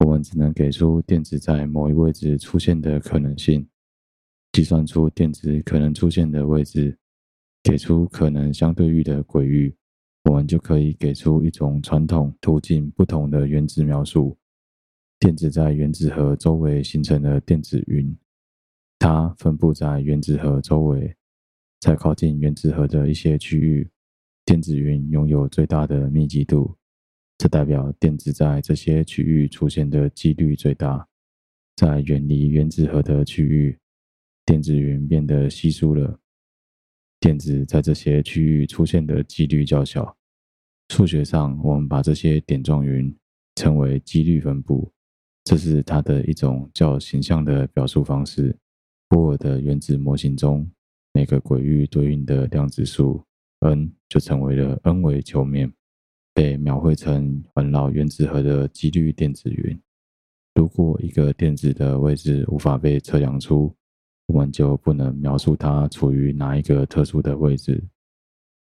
我们只能给出电子在某一位置出现的可能性，计算出电子可能出现的位置，给出可能相对域的轨域，我们就可以给出一种传统途径不同的原子描述。电子在原子核周围形成了电子云，它分布在原子核周围，在靠近原子核的一些区域。电子云拥有最大的密集度，这代表电子在这些区域出现的几率最大。在远离原子核的区域，电子云变得稀疏了。电子在这些区域出现的几率较小。数学上，我们把这些点状云称为几率分布，这是它的一种较形象的表述方式。波尔的原子模型中，每个轨域对应的量子数。n 就成为了 n 维球面，被描绘成环绕原子核的几率电子云。如果一个电子的位置无法被测量出，我们就不能描述它处于哪一个特殊的位置。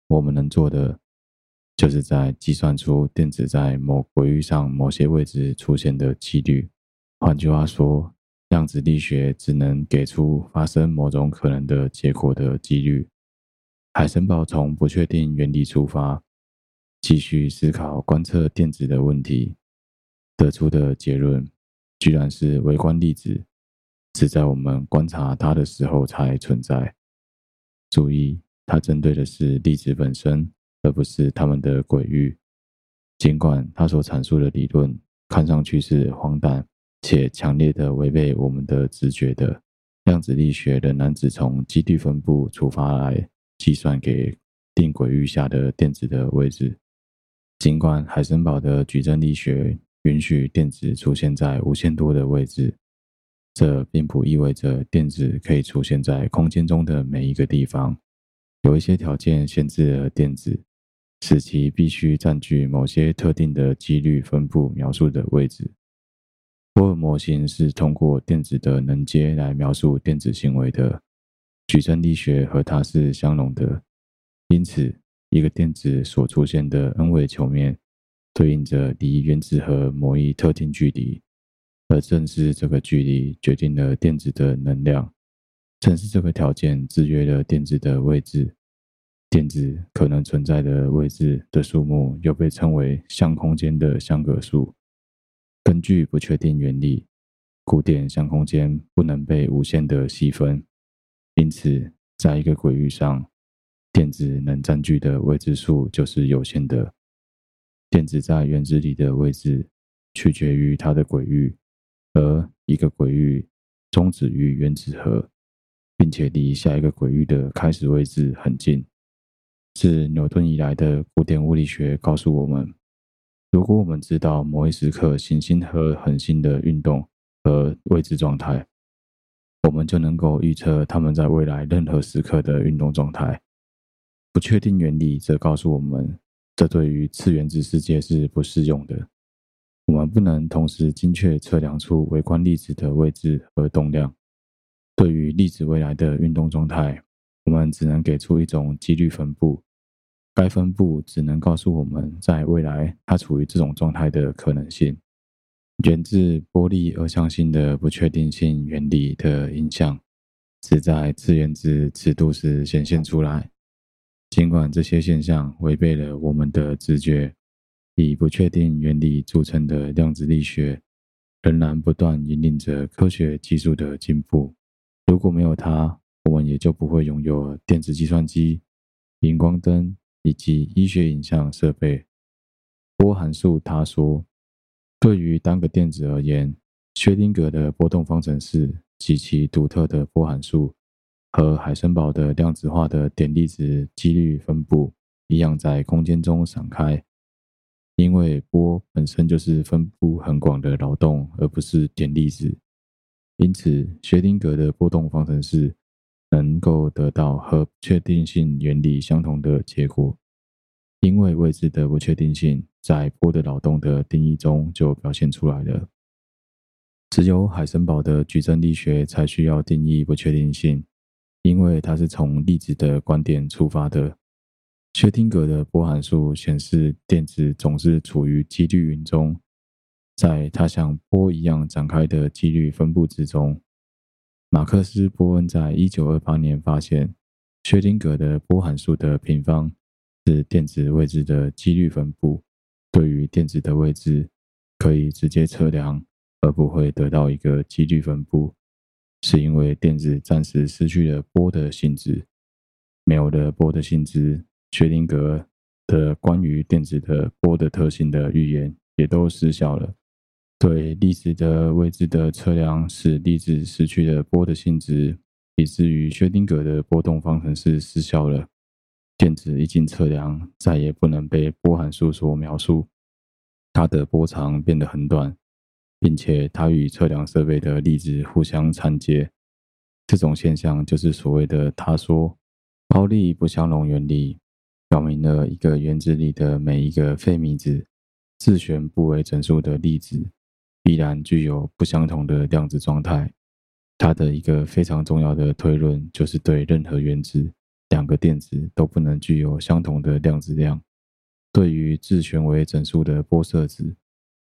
我们能做的，就是在计算出电子在某轨域上某些位置出现的几率。换句话说，量子力学只能给出发生某种可能的结果的几率。海森堡从不确定原理出发，继续思考观测电子的问题，得出的结论居然是微观粒子只在我们观察它的时候才存在。注意，它针对的是粒子本身，而不是它们的轨域。尽管它所阐述的理论看上去是荒诞且强烈的违背我们的直觉的，量子力学仍然只从几率分布出发来。计算给定轨域下的电子的位置。尽管海森堡的矩阵力学允许电子出现在无限多的位置，这并不意味着电子可以出现在空间中的每一个地方。有一些条件限制了电子，使其必须占据某些特定的几率分布描述的位置。波尔模型是通过电子的能阶来描述电子行为的。矩阵力学和它是相容的，因此，一个电子所出现的 n 维球面对应着离原子核某一特定距离，而正是这个距离决定了电子的能量。正是这个条件制约了电子的位置。电子可能存在的位置的数目又被称为相空间的相格数。根据不确定原理，古典相空间不能被无限的细分。因此，在一个轨域上，电子能占据的位置数就是有限的。电子在原子里的位置取决于它的轨域，而一个轨域终止于原子核，并且离下一个轨域的开始位置很近。自牛顿以来的古典物理学告诉我们，如果我们知道某一时刻行星和恒星的运动和位置状态，我们就能够预测它们在未来任何时刻的运动状态。不确定原理则告诉我们，这对于次原子世界是不适用的。我们不能同时精确测量出微观粒子的位置和动量。对于粒子未来的运动状态，我们只能给出一种几率分布。该分布只能告诉我们在未来它处于这种状态的可能性。源自波粒二象性的不确定性原理的影响，只在次原子尺度时显现出来。尽管这些现象违背了我们的直觉，以不确定原理著称的量子力学仍然不断引领着科学技术的进步。如果没有它，我们也就不会拥有电子计算机、荧光灯以及医学影像设备。波函数，他说。对于单个电子而言，薛定谔的波动方程式及其独特的波函数，和海森堡的量子化的点粒子几率分布一样，在空间中散开。因为波本身就是分布很广的劳动，而不是点粒子，因此薛丁格的波动方程式能够得到和确定性原理相同的结果。因为位置的不确定性，在波的劳动的定义中就表现出来了。只有海森堡的矩阵力学才需要定义不确定性，因为它是从粒子的观点出发的。薛丁格的波函数显示电子总是处于几率云中，在它像波一样展开的几率分布之中。马克思·波恩在一九二八年发现，薛丁格的波函数的平方。是电子位置的几率分布。对于电子的位置，可以直接测量，而不会得到一个几率分布，是因为电子暂时失去了波的性质。没有了波的性质，薛定格的关于电子的波的特性的预言也都失效了。对粒子的位置的测量，使粒子失去了波的性质，以至于薛定格的波动方程式失效了。电子一经测量，再也不能被波函数所描述。它的波长变得很短，并且它与测量设备的粒子互相缠结。这种现象就是所谓的他说泡利不相容原理，表明了一个原子里的每一个费米子自旋不为整数的粒子，必然具有不相同的量子状态。他的一个非常重要的推论，就是对任何原子，两个电子都不能具有相同的量子量。对于自旋为整数的玻色子，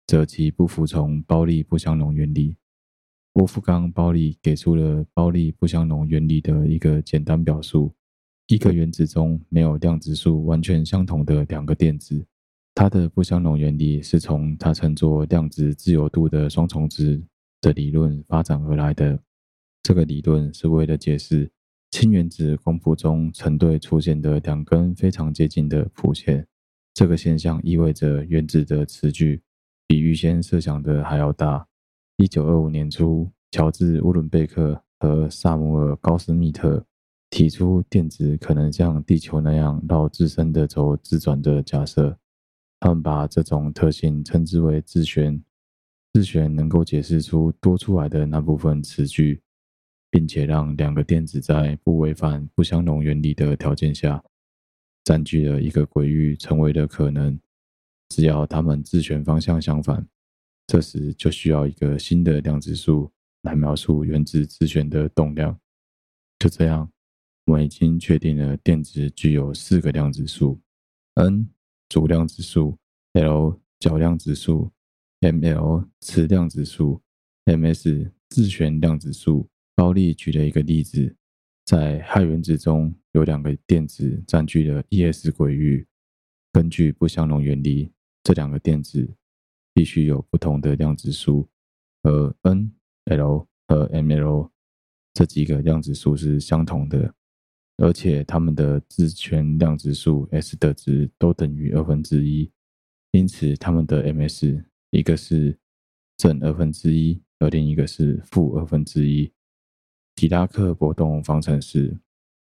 则其不服从胞粒不相容原理。沃夫冈·鲍利给出了胞粒不相容原理的一个简单表述：一个原子中没有量子数完全相同的两个电子。它的不相容原理是从它称作量子自由度的双重值的理论发展而来的。这个理论是为了解释氢原子光谱中成对出现的两根非常接近的谱线。这个现象意味着原子的磁矩比预先设想的还要大。一九二五年初，乔治·乌伦贝克和萨姆尔·高斯密特提出电子可能像地球那样绕自身的轴自转的假设。他们把这种特性称之为自旋。自旋能够解释出多出来的那部分磁矩。并且让两个电子在不违反不相容原理的条件下，占据了一个轨域，成为了可能。只要它们自旋方向相反，这时就需要一个新的量子数来描述原子自旋的动量。就这样，我们已经确定了电子具有四个量子数：n 主量子数，l 角量子数，ml 磁量子数，ms 自旋量子数。高利举了一个例子，在氦原子中有两个电子占据了 e_s 轨域。根据不相容原理，这两个电子必须有不同的量子数，而 n、l 和 ml 这几个量子数是相同的，而且它们的自旋量子数 s 的值都等于二分之一，因此它们的 ms 一个是正二分之一，而另一个是负二分之一。狄拉克波动方程式，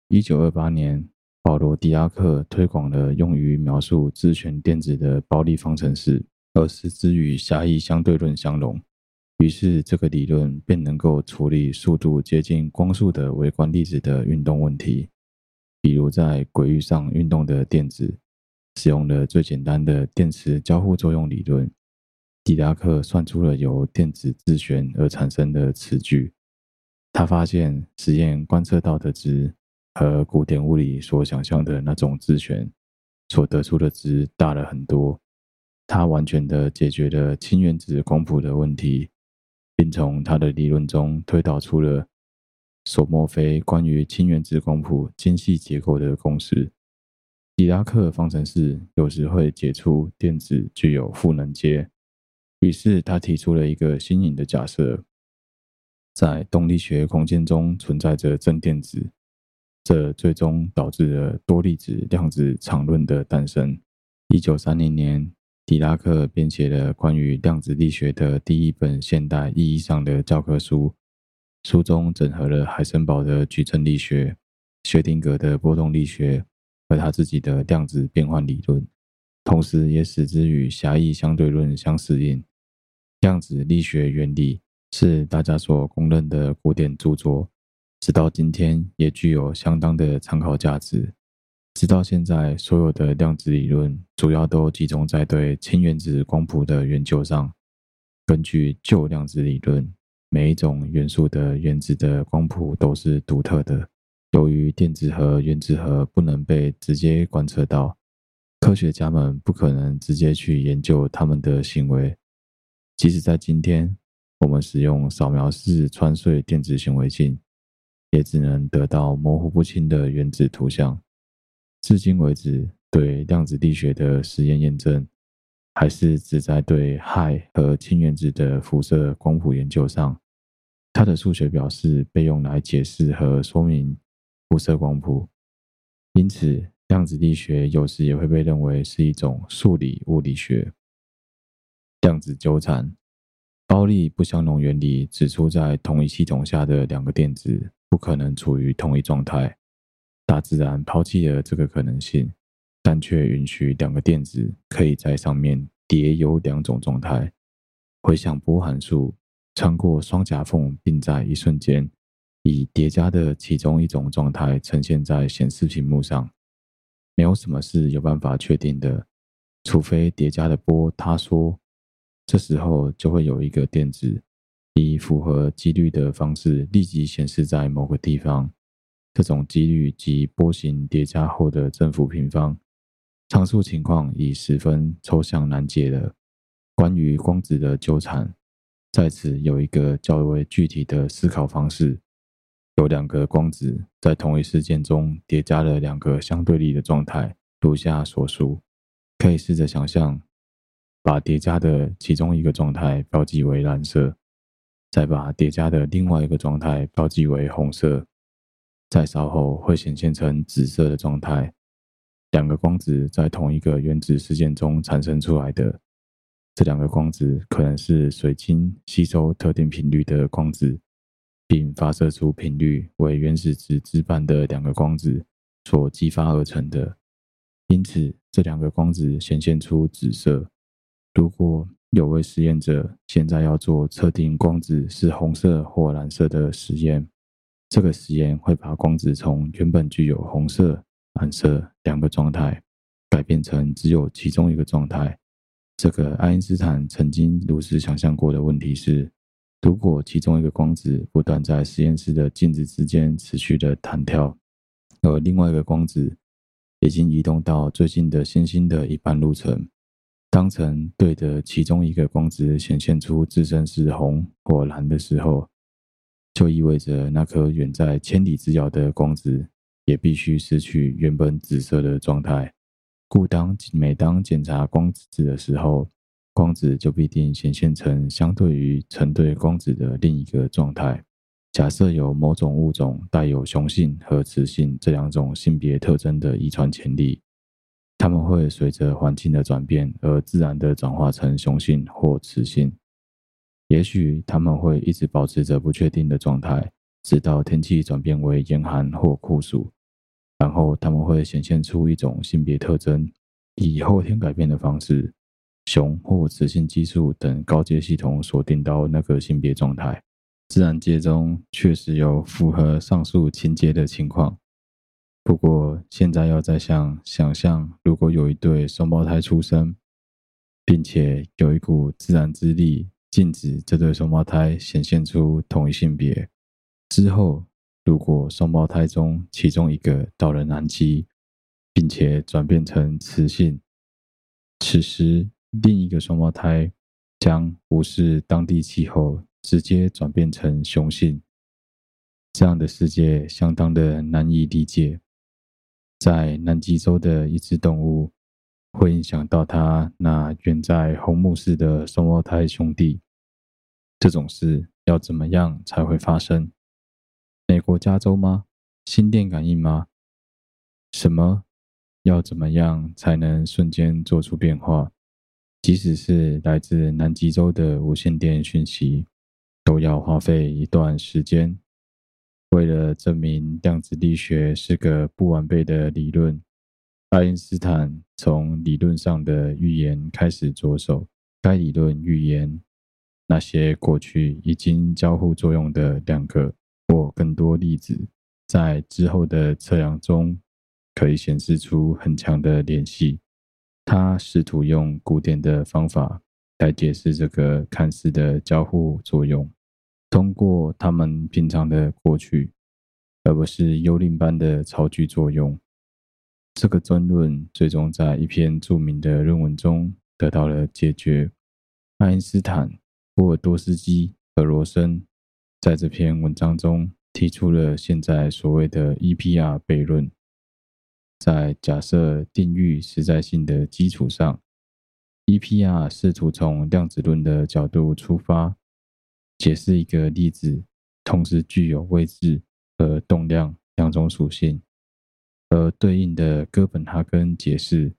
一九二八年，保罗·狄拉克推广了用于描述自旋电子的胞粒方程式，而使之与狭义相对论相容。于是，这个理论便能够处理速度接近光速的微观粒子的运动问题，比如在轨域上运动的电子，使用了最简单的电磁交互作用理论。狄拉克算出了由电子自旋而产生的磁矩。他发现实验观测到的值和古典物理所想象的那种自旋所得出的值大了很多。他完全的解决了氢原子光谱的问题，并从他的理论中推导出了索莫菲关于氢原子光谱精细结构的公式。狄拉克方程式有时会解出电子具有赋能阶，于是他提出了一个新颖的假设。在动力学空间中存在着正电子，这最终导致了多粒子量子场论的诞生。一九三零年，狄拉克编写了关于量子力学的第一本现代意义上的教科书，书中整合了海森堡的矩阵力学、薛定谔的波动力学和他自己的量子变换理论，同时也使之与狭义相对论相适应。量子力学原理。是大家所公认的古典著作，直到今天也具有相当的参考价值。直到现在，所有的量子理论主要都集中在对氢原子光谱的研究上。根据旧量子理论，每一种元素的原子的光谱都是独特的。由于电子和原子核不能被直接观测到，科学家们不可能直接去研究它们的行为。即使在今天，我们使用扫描式穿隧电子显微镜，也只能得到模糊不清的原子图像。至今为止，对量子力学的实验验证，还是只在对氦和氢原子的辐射光谱研究上。它的数学表示被用来解释和说明辐射光谱，因此量子力学有时也会被认为是一种数理物理学。量子纠缠。胞粒不相容原理指出，在同一系统下的两个电子不可能处于同一状态。大自然抛弃了这个可能性，但却允许两个电子可以在上面叠有两种状态。回想波函数穿过双夹缝，并在一瞬间以叠加的其中一种状态呈现在显示屏幕上。没有什么是有办法确定的，除非叠加的波塌缩。这时候就会有一个电子以符合几率的方式立即显示在某个地方。这种几率及波形叠加后的正负平方。上述情况已十分抽象难解了。关于光子的纠缠，在此有一个较为具体的思考方式：有两个光子在同一事件中叠加了两个相对立的状态，如下所述。可以试着想象，把叠加的其中一个状态标记为蓝色，再把叠加的另外一个状态标记为红色。再稍后会显现成紫色的状态。两个光子在同一个原子事件中产生出来的，这两个光子可能是水晶吸收特定频率的光子，并发射出频率为原始值之半的两个光子所激发而成的。因此，这两个光子显现出紫色。如果有位实验者现在要做测定光子是红色或蓝色的实验。这个实验会把光子从原本具有红色、蓝色两个状态，改变成只有其中一个状态。这个爱因斯坦曾经如实想象过的问题是：如果其中一个光子不断在实验室的镜子之间持续的弹跳，而另外一个光子已经移动到最近的星星的一半路程，当成对着其中一个光子显现出自身是红或蓝的时候，就意味着那颗远在千里之遥的光子也必须失去原本紫色的状态。故当每当检查光子的时候，光子就必定显现成相对于成对光子的另一个状态。假设有某种物种带有雄性和雌性这两种性别特征的遗传潜力，它们会随着环境的转变而自然地转化成雄性或雌性。也许他们会一直保持着不确定的状态，直到天气转变为严寒或酷暑，然后他们会显现出一种性别特征，以后天改变的方式，雄或雌性激素等高阶系统锁定到那个性别状态。自然界中确实有符合上述情节的情况，不过现在要再像想象，如果有一对双胞胎出生，并且有一股自然之力。禁止这对双胞胎显现出同一性别。之后，如果双胞胎中其中一个到了南极，并且转变成雌性，此时另一个双胞胎将无视当地气候，直接转变成雄性。这样的世界相当的难以理解。在南极洲的一只动物，会影响到它那远在红木市的双胞胎兄弟。这种事要怎么样才会发生？美国加州吗？心电感应吗？什么？要怎么样才能瞬间做出变化？即使是来自南极洲的无线电讯息，都要花费一段时间。为了证明量子力学是个不完备的理论，爱因斯坦从理论上的预言开始着手。该理论预言。那些过去已经交互作用的两个或更多粒子，在之后的测量中可以显示出很强的联系。他试图用古典的方法来解释这个看似的交互作用，通过他们平常的过去，而不是幽灵般的超距作用。这个争论最终在一篇著名的论文中得到了解决。爱因斯坦。波尔多斯基和罗森在这篇文章中提出了现在所谓的 EPR 悖论，在假设定域实在性的基础上，EPR 试图从量子论的角度出发，解释一个粒子同时具有位置和动量两种属性，而对应的哥本哈根解释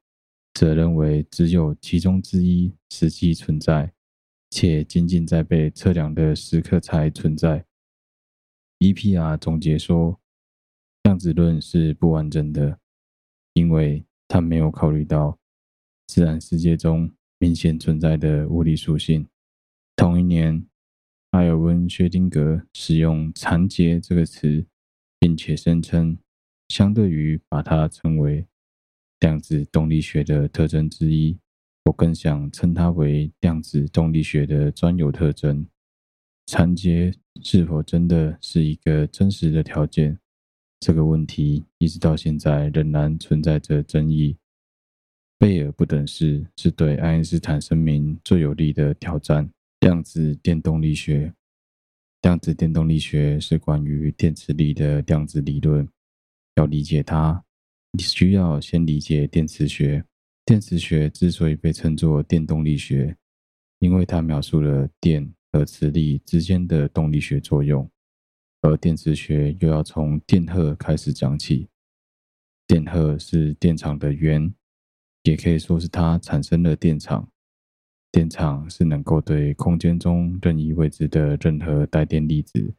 则认为只有其中之一实际存在。且仅仅在被测量的时刻才存在。EPR 总结说，量子论是不完整的，因为它没有考虑到自然世界中明显存在的物理属性。同一年，艾尔温·薛丁格使用“缠结”这个词，并且声称，相对于把它称为量子动力学的特征之一。我更想称它为量子动力学的专有特征。缠接是否真的是一个真实的条件？这个问题一直到现在仍然存在着争议。贝尔不等式是对爱因斯坦声明最有力的挑战。量子电动力学，量子电动力学是关于电磁力的量子理论。要理解它，你需要先理解电磁学。电磁学之所以被称作电动力学，因为它描述了电和磁力之间的动力学作用。而电磁学又要从电荷开始讲起。电荷是电场的源，也可以说是它产生了电场。电场是能够对空间中任意位置的任何带电粒子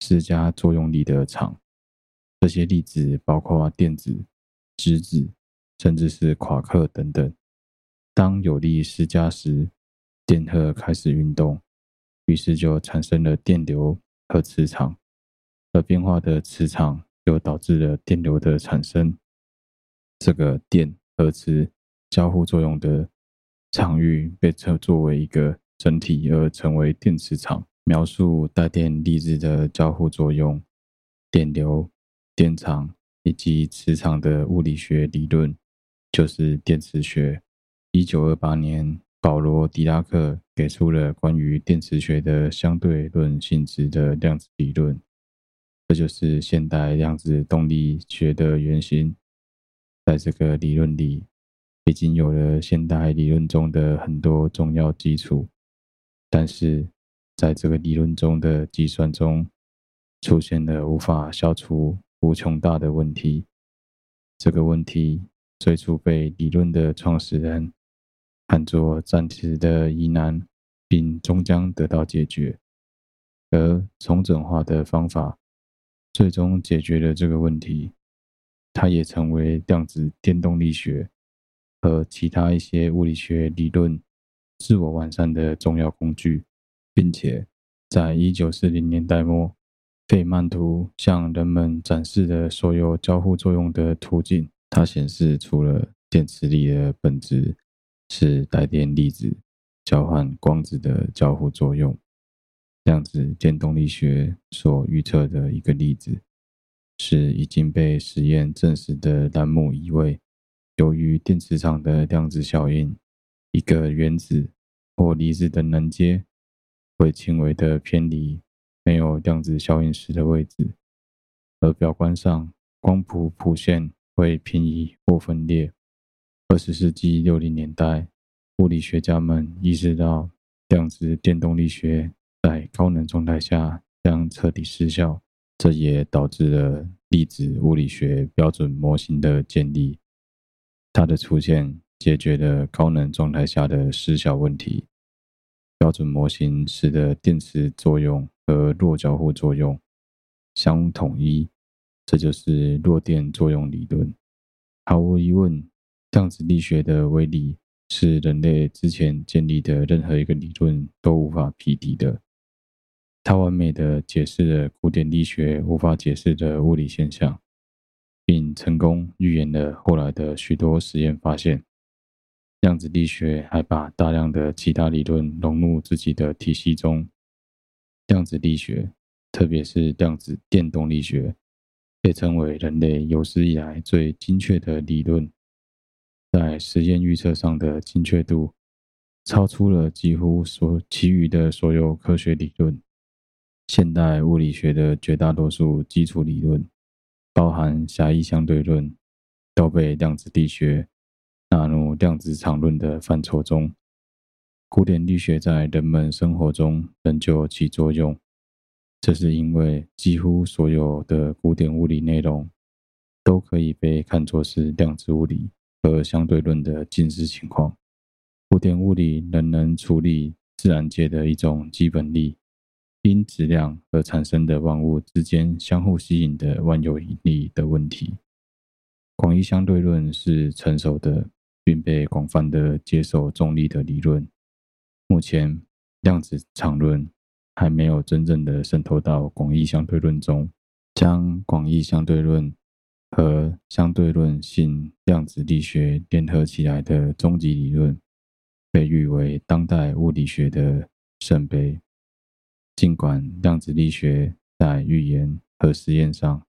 施加作用力的场。这些粒子包括电子、质子，甚至是夸克等等。当有力施加时，电荷开始运动，于是就产生了电流和磁场。而变化的磁场又导致了电流的产生。这个电和磁交互作用的。场域被称作为一个整体，而成为电磁场。描述带电粒子的交互作用、电流、电场以及磁场的物理学理论，就是电磁学。一九二八年，保罗·狄拉克给出了关于电磁学的相对论性质的量子理论，这就是现代量子动力学的原型。在这个理论里，已经有了现代理论中的很多重要基础，但是在这个理论中的计算中，出现了无法消除无穷大的问题。这个问题最初被理论的创始人看作暂时的疑难，并终将得到解决。而重整化的方法最终解决了这个问题，它也成为量子电动力学。和其他一些物理学理论自我完善的重要工具，并且在一九四零年代末，费曼图向人们展示的所有交互作用的途径。它显示出了电磁力的本质是带电粒子交换光子的交互作用。量子电动力学所预测的一个例子，是已经被实验证实的兰姆移位。由于电磁场的量子效应，一个原子或离子的能阶会轻微的偏离没有量子效应时的位置，而表观上光谱谱线会平移或分裂。二十世纪六零年代，物理学家们意识到量子电动力学在高能状态下将彻底失效，这也导致了粒子物理学标准模型的建立。它的出现解决了高能状态下的失效问题。标准模型使得电磁作用和弱交互作用相统一，这就是弱电作用理论。毫无疑问，量子力学的威力是人类之前建立的任何一个理论都无法匹敌的。它完美的解释了古典力学无法解释的物理现象。并成功预言了后来的许多实验发现。量子力学还把大量的其他理论融入自己的体系中。量子力学，特别是量子电动力学，被称为人类有史以来最精确的理论。在实验预测上的精确度，超出了几乎所其余的所有科学理论。现代物理学的绝大多数基础理论。包含狭义相对论，都被量子力学纳入量子场论的范畴中。古典力学在人们生活中仍旧起作用，这是因为几乎所有的古典物理内容都可以被看作是量子物理和相对论的近似情况。古典物理仍能处理自然界的一种基本力。因质量而产生的万物之间相互吸引的万有引力的问题。广义相对论是成熟的，并被广泛的接受重力的理论。目前，量子场论还没有真正的渗透到广义相对论中。将广义相对论和相对论性量子力学联合起来的终极理论，被誉为当代物理学的圣杯。尽管量子力学在预言和实验上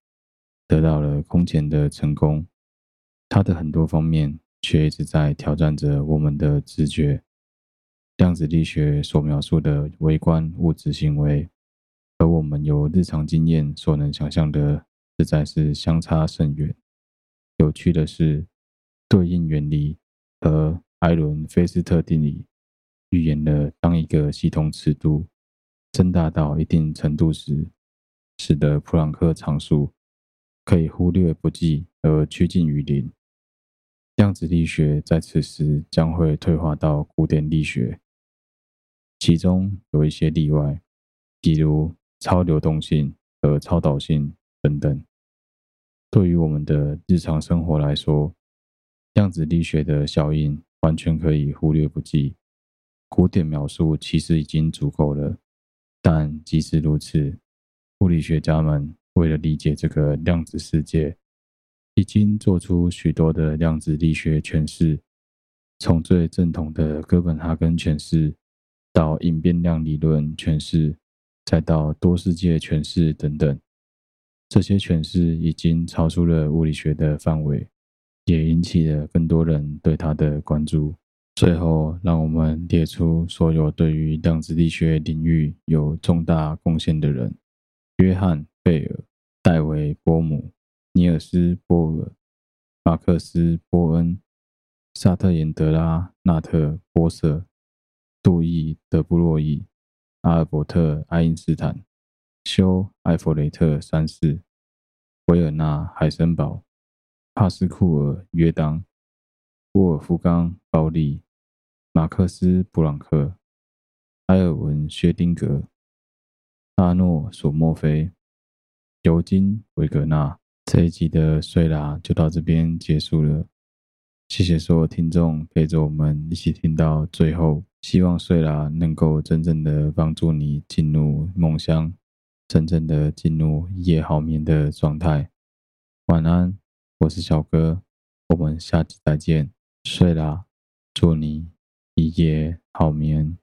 得到了空前的成功，它的很多方面却一直在挑战着我们的直觉。量子力学所描述的微观物质行为，和我们由日常经验所能想象的，实在是相差甚远。有趣的是，对应原理和艾伦菲斯特定理预言了，当一个系统尺度增大到一定程度时，使得普朗克常数可以忽略不计而趋近于零。量子力学在此时将会退化到古典力学。其中有一些例外，比如超流动性和超导性等等。对于我们的日常生活来说，量子力学的效应完全可以忽略不计。古典描述其实已经足够了，但即使如此，物理学家们为了理解这个量子世界，已经做出许多的量子力学诠释，从最正统的哥本哈根诠释。到隐变量理论诠释，再到多世界诠释等等，这些诠释已经超出了物理学的范围，也引起了更多人对它的关注。最后，让我们列出所有对于量子力学领域有重大贡献的人：约翰·贝尔、戴维·波姆、尼尔斯·波尔、马克思·波恩、萨特延德拉·纳特·波瑟。杜伊·德布洛伊、阿尔伯特·爱因斯坦、休·艾弗雷特三世、维尔纳·海森堡、帕斯库尔·约当、沃尔夫冈·鲍利、马克思·普朗克、埃尔文·薛丁格、阿诺·索莫菲、尤金·维格纳。这一集的睡啦就到这边结束了，谢谢所有听众陪着我们一起听到最后。希望睡啦能够真正的帮助你进入梦乡，真正的进入一夜好眠的状态。晚安，我是小哥，我们下期再见。睡啦，祝你一夜好眠。